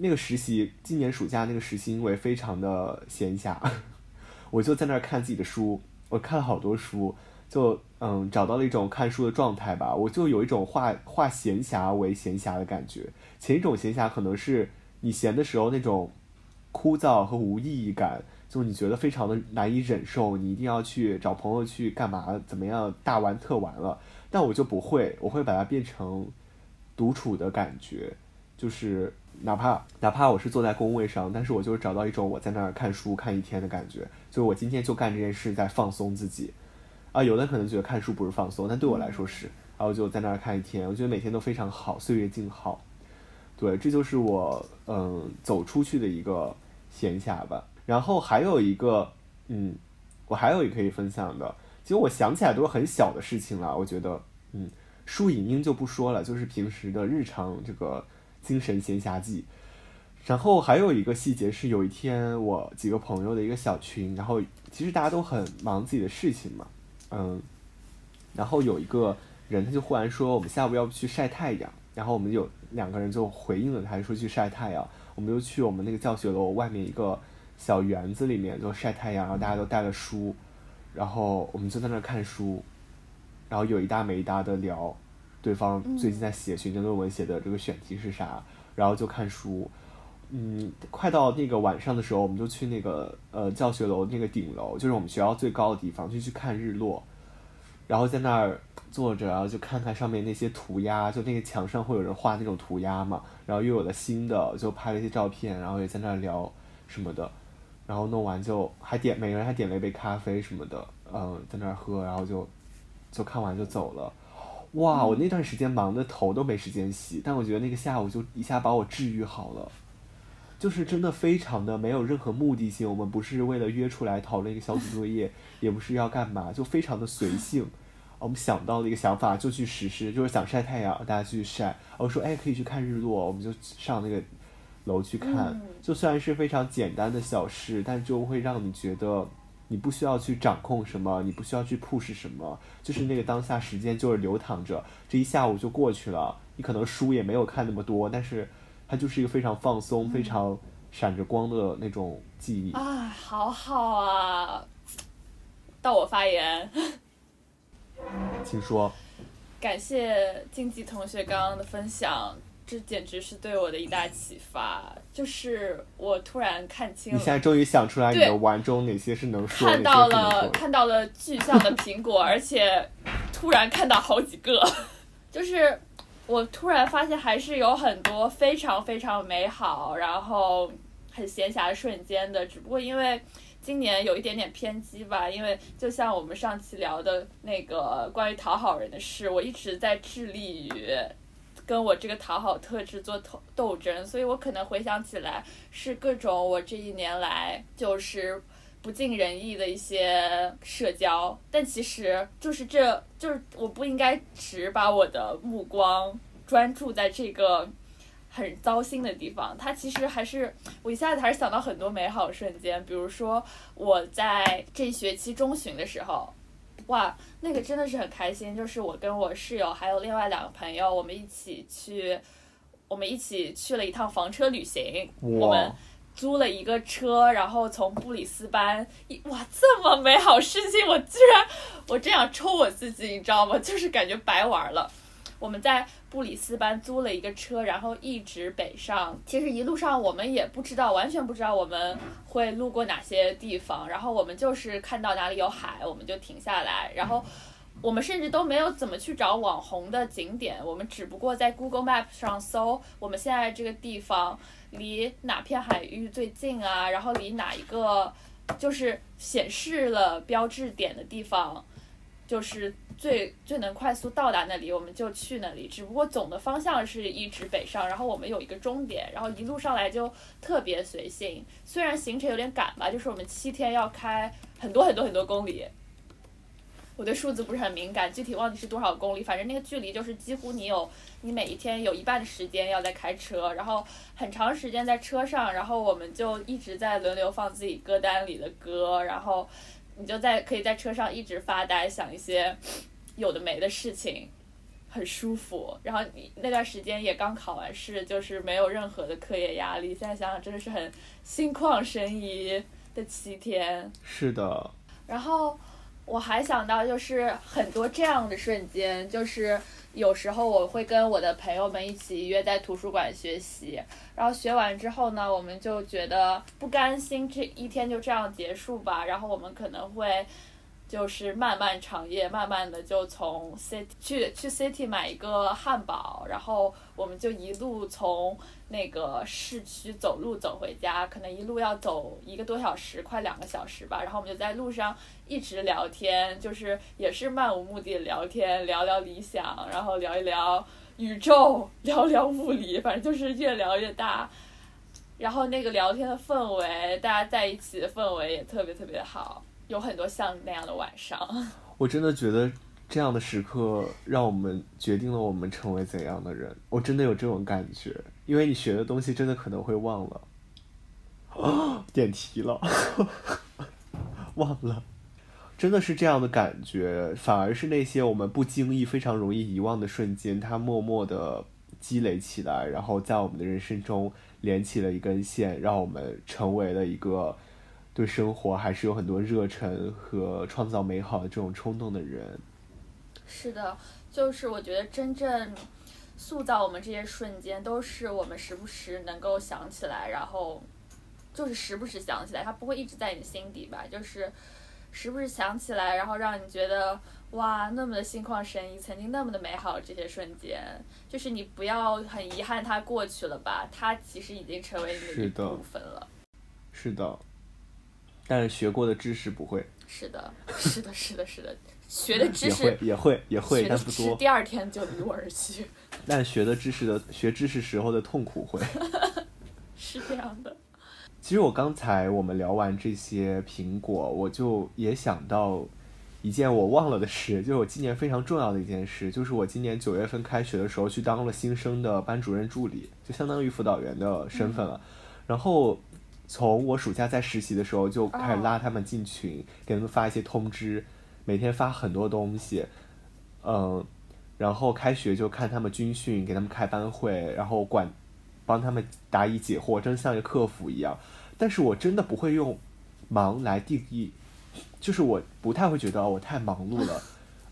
那个实习，今年暑假那个实习，因为非常的闲暇，我就在那儿看自己的书，我看了好多书，就嗯找到了一种看书的状态吧，我就有一种化化闲暇为闲暇的感觉。前一种闲暇可能是你闲的时候那种枯燥和无意义感，就你觉得非常的难以忍受，你一定要去找朋友去干嘛，怎么样大玩特玩了。但我就不会，我会把它变成独处的感觉，就是哪怕哪怕我是坐在工位上，但是我就是找到一种我在那儿看书看一天的感觉，就是我今天就干这件事在放松自己。啊，有的可能觉得看书不是放松，但对我来说是，然后就在那儿看一天，我觉得每天都非常好，岁月静好。对，这就是我嗯走出去的一个闲暇吧。然后还有一个嗯，我还有一个可以分享的，其实我想起来都是很小的事情了。我觉得嗯，书影音就不说了，就是平时的日常这个精神闲暇记。然后还有一个细节是，有一天我几个朋友的一个小群，然后其实大家都很忙自己的事情嘛，嗯，然后有一个人他就忽然说，我们下午要不去晒太阳？然后我们有两个人就回应了他，说去晒太阳。我们就去我们那个教学楼外面一个小园子里面就晒太阳，然后大家都带了书，然后我们就在那看书，然后有一搭没一搭的聊，对方最近在写学生论文写的这个选题是啥，然后就看书。嗯，快到那个晚上的时候，我们就去那个呃教学楼那个顶楼，就是我们学校最高的地方，就去看日落，然后在那儿。坐着，然后就看看上面那些涂鸦，就那个墙上会有人画那种涂鸦嘛，然后又有了新的，就拍了一些照片，然后也在那儿聊什么的，然后弄完就还点每个人还点了一杯咖啡什么的，嗯，在那儿喝，然后就就看完就走了。哇，我那段时间忙的头都没时间洗，但我觉得那个下午就一下把我治愈好了，就是真的非常的没有任何目的性，我们不是为了约出来讨论一个小组作业，也不是要干嘛，就非常的随性。我们想到了一个想法，就去实施，就是想晒太阳，大家去晒。我说，哎，可以去看日落，我们就上那个楼去看。就虽然是非常简单的小事，但就会让你觉得你不需要去掌控什么，你不需要去 push 什么，就是那个当下时间就是流淌着，这一下午就过去了。你可能书也没有看那么多，但是它就是一个非常放松、非常闪着光的那种记忆。啊，好好啊！到我发言。请说。感谢经济同学刚刚的分享，这简直是对我的一大启发。就是我突然看清了，你现在终于想出来你的玩中哪些是能说，看到了看到了具象的苹果，而且突然看到好几个，就是我突然发现还是有很多非常非常美好，然后很闲暇的瞬间的，只不过因为。今年有一点点偏激吧，因为就像我们上期聊的那个关于讨好人的事，我一直在致力于跟我这个讨好特质做斗斗争，所以我可能回想起来是各种我这一年来就是不尽人意的一些社交，但其实就是这就是我不应该只把我的目光专注在这个。很糟心的地方，它其实还是我一下子还是想到很多美好瞬间，比如说我在这学期中旬的时候，哇，那个真的是很开心，就是我跟我室友还有另外两个朋友，我们一起去，我们一起去了一趟房车旅行，我们租了一个车，然后从布里斯班，哇，这么美好事情，我居然我这样抽我自己，你知道吗？就是感觉白玩了。我们在布里斯班租了一个车，然后一直北上。其实一路上我们也不知道，完全不知道我们会路过哪些地方。然后我们就是看到哪里有海，我们就停下来。然后我们甚至都没有怎么去找网红的景点，我们只不过在 Google Map 上搜我们现在这个地方离哪片海域最近啊，然后离哪一个就是显示了标志点的地方，就是。最最能快速到达那里，我们就去那里。只不过总的方向是一直北上，然后我们有一个终点，然后一路上来就特别随性。虽然行程有点赶吧，就是我们七天要开很多很多很多公里。我对数字不是很敏感，具体忘记是多少公里，反正那个距离就是几乎你有你每一天有一半的时间要在开车，然后很长时间在车上，然后我们就一直在轮流放自己歌单里的歌，然后。你就在可以在车上一直发呆，想一些有的没的事情，很舒服。然后你那段时间也刚考完试，就是没有任何的课业压力。现在想想真的是很心旷神怡的七天。是的。然后我还想到就是很多这样的瞬间，就是。有时候我会跟我的朋友们一起约在图书馆学习，然后学完之后呢，我们就觉得不甘心这一天就这样结束吧，然后我们可能会就是漫漫长夜，慢慢的就从 city 去去 city 买一个汉堡，然后我们就一路从那个市区走路走回家，可能一路要走一个多小时，快两个小时吧。然后我们就在路上一直聊天，就是也是漫无目的聊天，聊聊理想，然后聊一聊宇宙，聊聊物理，反正就是越聊越大。然后那个聊天的氛围，大家在一起的氛围也特别特别好。有很多像那样的晚上，我真的觉得这样的时刻让我们决定了我们成为怎样的人。我真的有这种感觉，因为你学的东西真的可能会忘了。啊，点题了，忘了，真的是这样的感觉。反而是那些我们不经意、非常容易遗忘的瞬间，它默默的积累起来，然后在我们的人生中连起了一根线，让我们成为了一个。对生活还是有很多热忱和创造美好的这种冲动的人。是的，就是我觉得真正塑造我们这些瞬间，都是我们时不时能够想起来，然后就是时不时想起来，它不会一直在你心底吧？就是时不时想起来，然后让你觉得哇，那么的心旷神怡，曾经那么的美好这些瞬间，就是你不要很遗憾它过去了吧？它其实已经成为你的一部分了。是的。但是学过的知识不会。是的，是的，是的，是的，学的知识也会也会也会，但不多。第二天就离我而去。但学的知识的学知识时候的痛苦会。是这样的。其实我刚才我们聊完这些苹果，我就也想到一件我忘了的事，就是我今年非常重要的一件事，就是我今年九月份开学的时候去当了新生的班主任助理，就相当于辅导员的身份了，然后。从我暑假在实习的时候就开始拉他们进群，给他们发一些通知，每天发很多东西，嗯，然后开学就看他们军训，给他们开班会，然后管帮他们答疑解惑，真像一个客服一样。但是我真的不会用忙来定义，就是我不太会觉得我太忙碌了，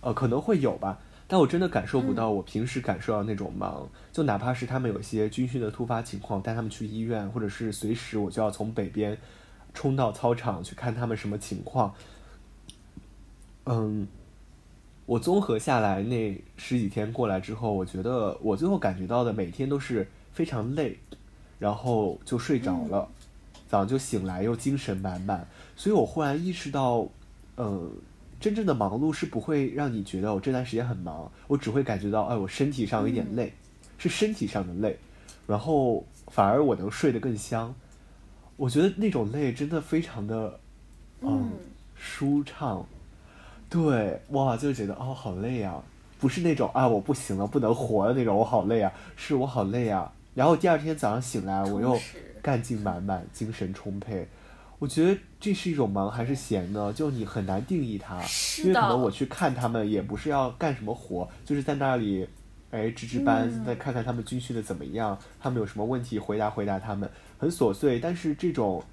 呃，可能会有吧。但我真的感受不到我平时感受到那种忙，就哪怕是他们有些军训的突发情况，带他们去医院，或者是随时我就要从北边冲到操场去看他们什么情况。嗯，我综合下来那十几天过来之后，我觉得我最后感觉到的每天都是非常累，然后就睡着了，早上就醒来又精神满满，所以我忽然意识到，嗯。真正的忙碌是不会让你觉得我这段时间很忙，我只会感觉到，哎，我身体上有点累，是身体上的累，然后反而我能睡得更香。我觉得那种累真的非常的，嗯，舒畅。对，哇，就觉得哦，好累啊，不是那种啊，我不行了，不能活的那种，我好累啊，是我好累啊。然后第二天早上醒来，我又干劲满满，精神充沛。我觉得这是一种忙还是闲呢？就你很难定义它，因为可能我去看他们也不是要干什么活，就是在那里，哎值值班，再看看他们军训的怎么样，他们有什么问题回答回答他们，很琐碎。但是这种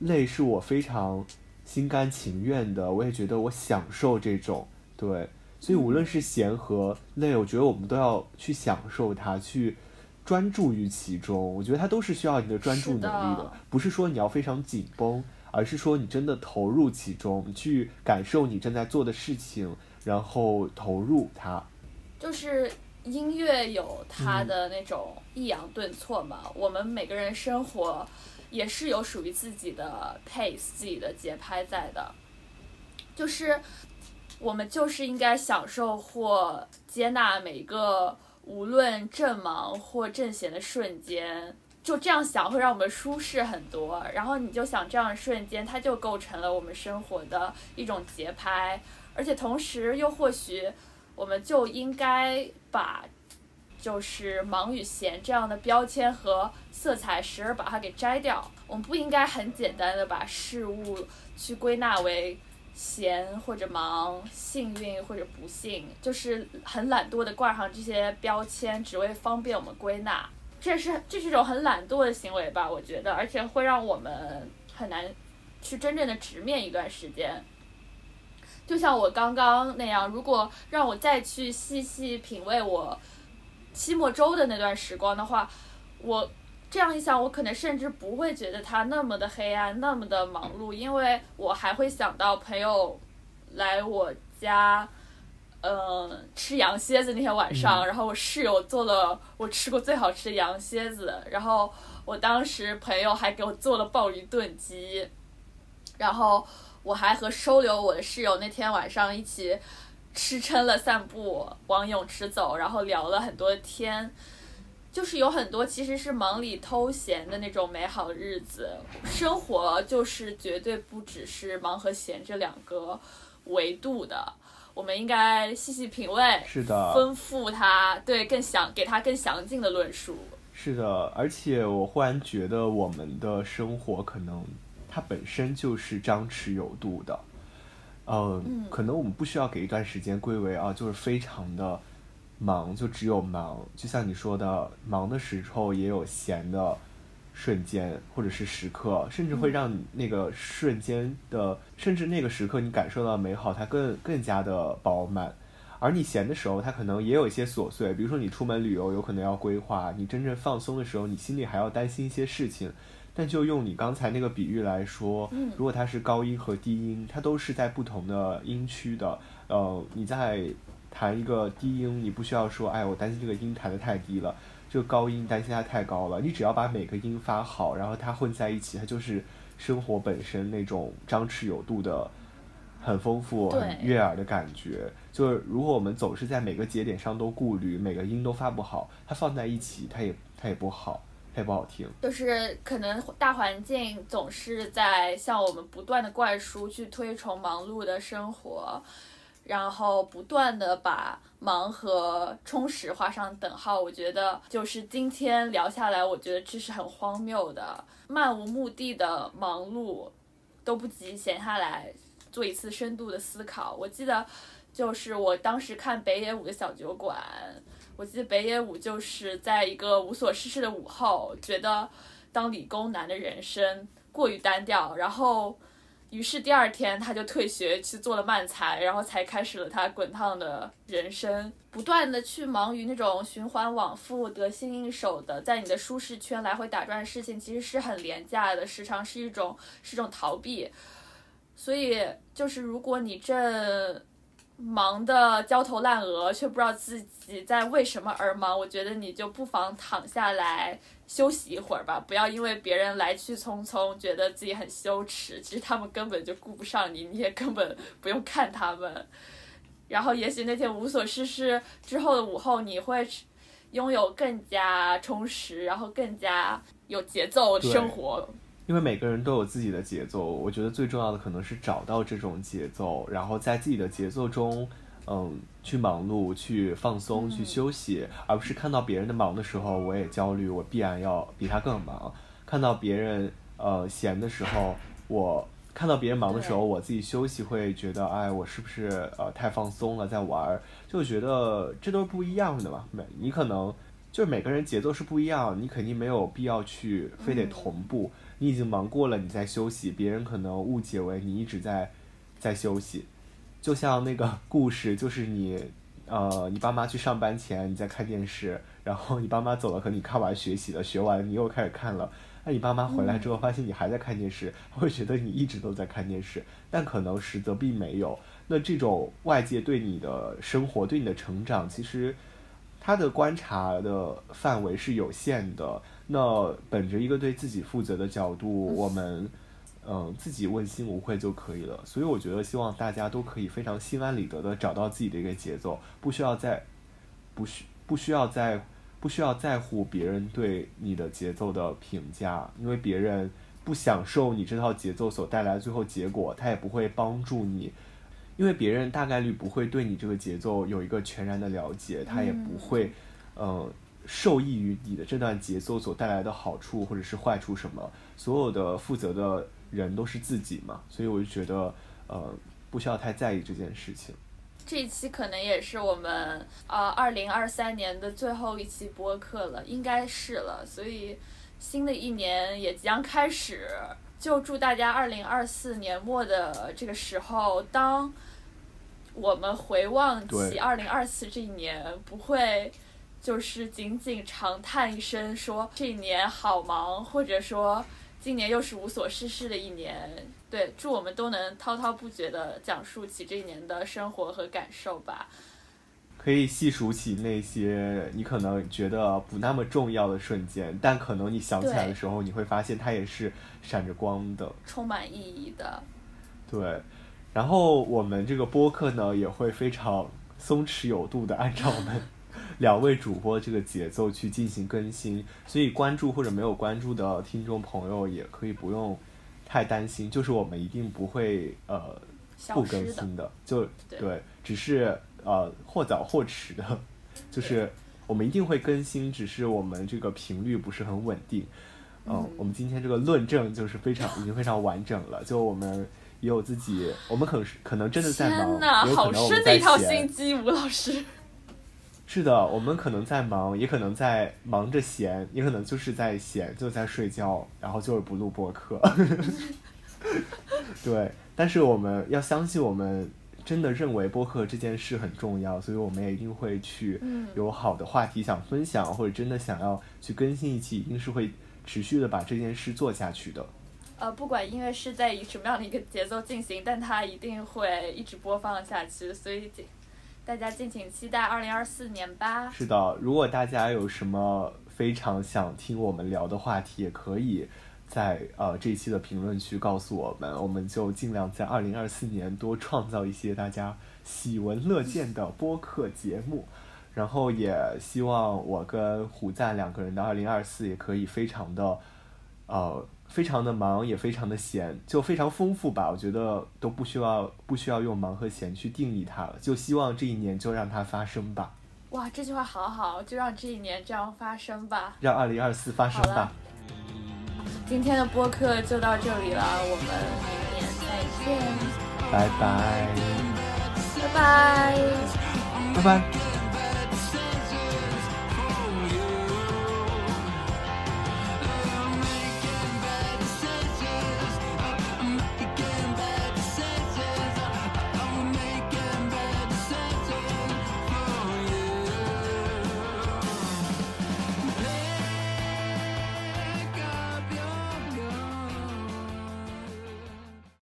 累是我非常心甘情愿的，我也觉得我享受这种对。所以无论是闲和累，我觉得我们都要去享受它，去。专注于其中，我觉得它都是需要你的专注能力的，不是说你要非常紧绷，而是说你真的投入其中，去感受你正在做的事情，然后投入它。就是音乐有它的那种抑扬顿挫嘛，我们每个人生活也是有属于自己的 pace、自己的节拍在的，就是我们就是应该享受或接纳每一个。无论正忙或正闲的瞬间，就这样想会让我们舒适很多。然后你就想这样的瞬间，它就构成了我们生活的一种节拍。而且同时又或许，我们就应该把就是忙与闲这样的标签和色彩时而把它给摘掉。我们不应该很简单的把事物去归纳为。闲或者忙，幸运或者不幸，就是很懒惰的挂上这些标签，只为方便我们归纳。这是这是一种很懒惰的行为吧？我觉得，而且会让我们很难去真正的直面一段时间。就像我刚刚那样，如果让我再去细细品味我期末周的那段时光的话，我。这样一想，我可能甚至不会觉得它那么的黑暗，那么的忙碌，因为我还会想到朋友来我家，嗯，吃羊蝎子那天晚上，然后我室友做了我吃过最好吃的羊蝎子，然后我当时朋友还给我做了鲍鱼炖鸡，然后我还和收留我的室友那天晚上一起吃撑了散步往泳池走，然后聊了很多天。就是有很多其实是忙里偷闲的那种美好日子，生活就是绝对不只是忙和闲这两个维度的，我们应该细细品味，是的，丰富它，对，更详给它更详尽的论述。是的，而且我忽然觉得我们的生活可能它本身就是张弛有度的，嗯，可能我们不需要给一段时间归为啊，就是非常的。忙就只有忙，就像你说的，忙的时候也有闲的瞬间，或者是时刻，甚至会让你那个瞬间的，甚至那个时刻你感受到美好，它更更加的饱满。而你闲的时候，它可能也有一些琐碎，比如说你出门旅游，有可能要规划；你真正放松的时候，你心里还要担心一些事情。但就用你刚才那个比喻来说，如果它是高音和低音，它都是在不同的音区的，呃，你在。弹一个低音，你不需要说，哎，我担心这个音弹得太低了，这个高音担心它太高了。你只要把每个音发好，然后它混在一起，它就是生活本身那种张弛有度的、很丰富、很悦耳的感觉。就是如果我们总是在每个节点上都顾虑，每个音都发不好，它放在一起，它也它也不好，也不好听。就是可能大环境总是在向我们不断的灌输，去推崇忙碌的生活。然后不断的把忙和充实画上等号，我觉得就是今天聊下来，我觉得这是很荒谬的，漫无目的的忙碌，都不及闲下来做一次深度的思考。我记得，就是我当时看北野武的小酒馆，我记得北野武就是在一个无所事事的午后，觉得当理工男的人生过于单调，然后。于是第二天他就退学去做了漫才，然后才开始了他滚烫的人生。不断的去忙于那种循环往复、得心应手的，在你的舒适圈来回打转的事情，其实是很廉价的，时常是一种是一种逃避。所以就是如果你正忙得焦头烂额，却不知道自己在为什么而忙，我觉得你就不妨躺下来。休息一会儿吧，不要因为别人来去匆匆，觉得自己很羞耻。其实他们根本就顾不上你，你也根本不用看他们。然后，也许那天无所事事之后的午后，你会拥有更加充实，然后更加有节奏的生活。因为每个人都有自己的节奏，我觉得最重要的可能是找到这种节奏，然后在自己的节奏中。嗯，去忙碌，去放松，去休息，而不是看到别人的忙的时候，我也焦虑，我必然要比他更忙。看到别人呃闲的时候，我看到别人忙的时候，我自己休息，会觉得，哎，我是不是呃太放松了，在玩儿？就觉得这都是不一样的嘛。每你可能就是每个人节奏是不一样，你肯定没有必要去非得同步。你已经忙过了，你在休息，别人可能误解为你一直在在休息。就像那个故事，就是你，呃，你爸妈去上班前你在看电视，然后你爸妈走了，可能你看完学习了，学完你又开始看了。那你爸妈回来之后发现你还在看电视，会觉得你一直都在看电视，但可能实则并没有。那这种外界对你的生活、对你的成长，其实他的观察的范围是有限的。那本着一个对自己负责的角度，我们。嗯，自己问心无愧就可以了。所以我觉得，希望大家都可以非常心安理得的找到自己的一个节奏，不需要在，不需不需要在，不需要在乎别人对你的节奏的评价，因为别人不享受你这套节奏所带来的最后结果，他也不会帮助你，因为别人大概率不会对你这个节奏有一个全然的了解，他也不会，嗯，受益于你的这段节奏所带来的好处或者是坏处什么，所有的负责的。人都是自己嘛，所以我就觉得，呃，不需要太在意这件事情。这一期可能也是我们啊，二零二三年的最后一期播客了，应该是了。所以新的一年也即将开始，就祝大家二零二四年末的这个时候，当我们回望起二零二四这一年，不会就是仅仅长叹一声说这一年好忙，或者说。今年又是无所事事的一年，对，祝我们都能滔滔不绝地讲述起这一年的生活和感受吧。可以细数起那些你可能觉得不那么重要的瞬间，但可能你想起来的时候，你会发现它也是闪着光的，充满意义的。对，然后我们这个播客呢，也会非常松弛有度的按照我们两位主播这个节奏去进行更新，所以关注或者没有关注的听众朋友也可以不用太担心，就是我们一定不会呃不更新的，就对，只是。呃，或早或迟的，就是我们一定会更新，只是我们这个频率不是很稳定。嗯，我们今天这个论证就是非常已经非常完整了。就我们也有自己，我们可能可能真的在忙，有可能我们在闲。吴老师，是的，我们可能在忙，也可能在忙着闲，也可能就是在闲，就在睡觉，然后就是不录播客。对，但是我们要相信我们。真的认为播客这件事很重要，所以我们也一定会去有好的话题想分享，或者真的想要去更新一期，一定是会持续的把这件事做下去的。呃，不管音乐是在以什么样的一个节奏进行，但它一定会一直播放下去，所以大家敬请期待二零二四年吧。是的，如果大家有什么非常想听我们聊的话题，也可以。在呃这一期的评论区告诉我们，我们就尽量在二零二四年多创造一些大家喜闻乐见的播客节目，然后也希望我跟虎赞两个人的二零二四也可以非常的呃非常的忙，也非常的闲，就非常丰富吧。我觉得都不需要不需要用忙和闲去定义它了，就希望这一年就让它发生吧。哇，这句话好好，就让这一年这样发生吧。让二零二四发生吧。今天的播客就到这里了，我们明年再见，拜拜，拜拜，拜拜。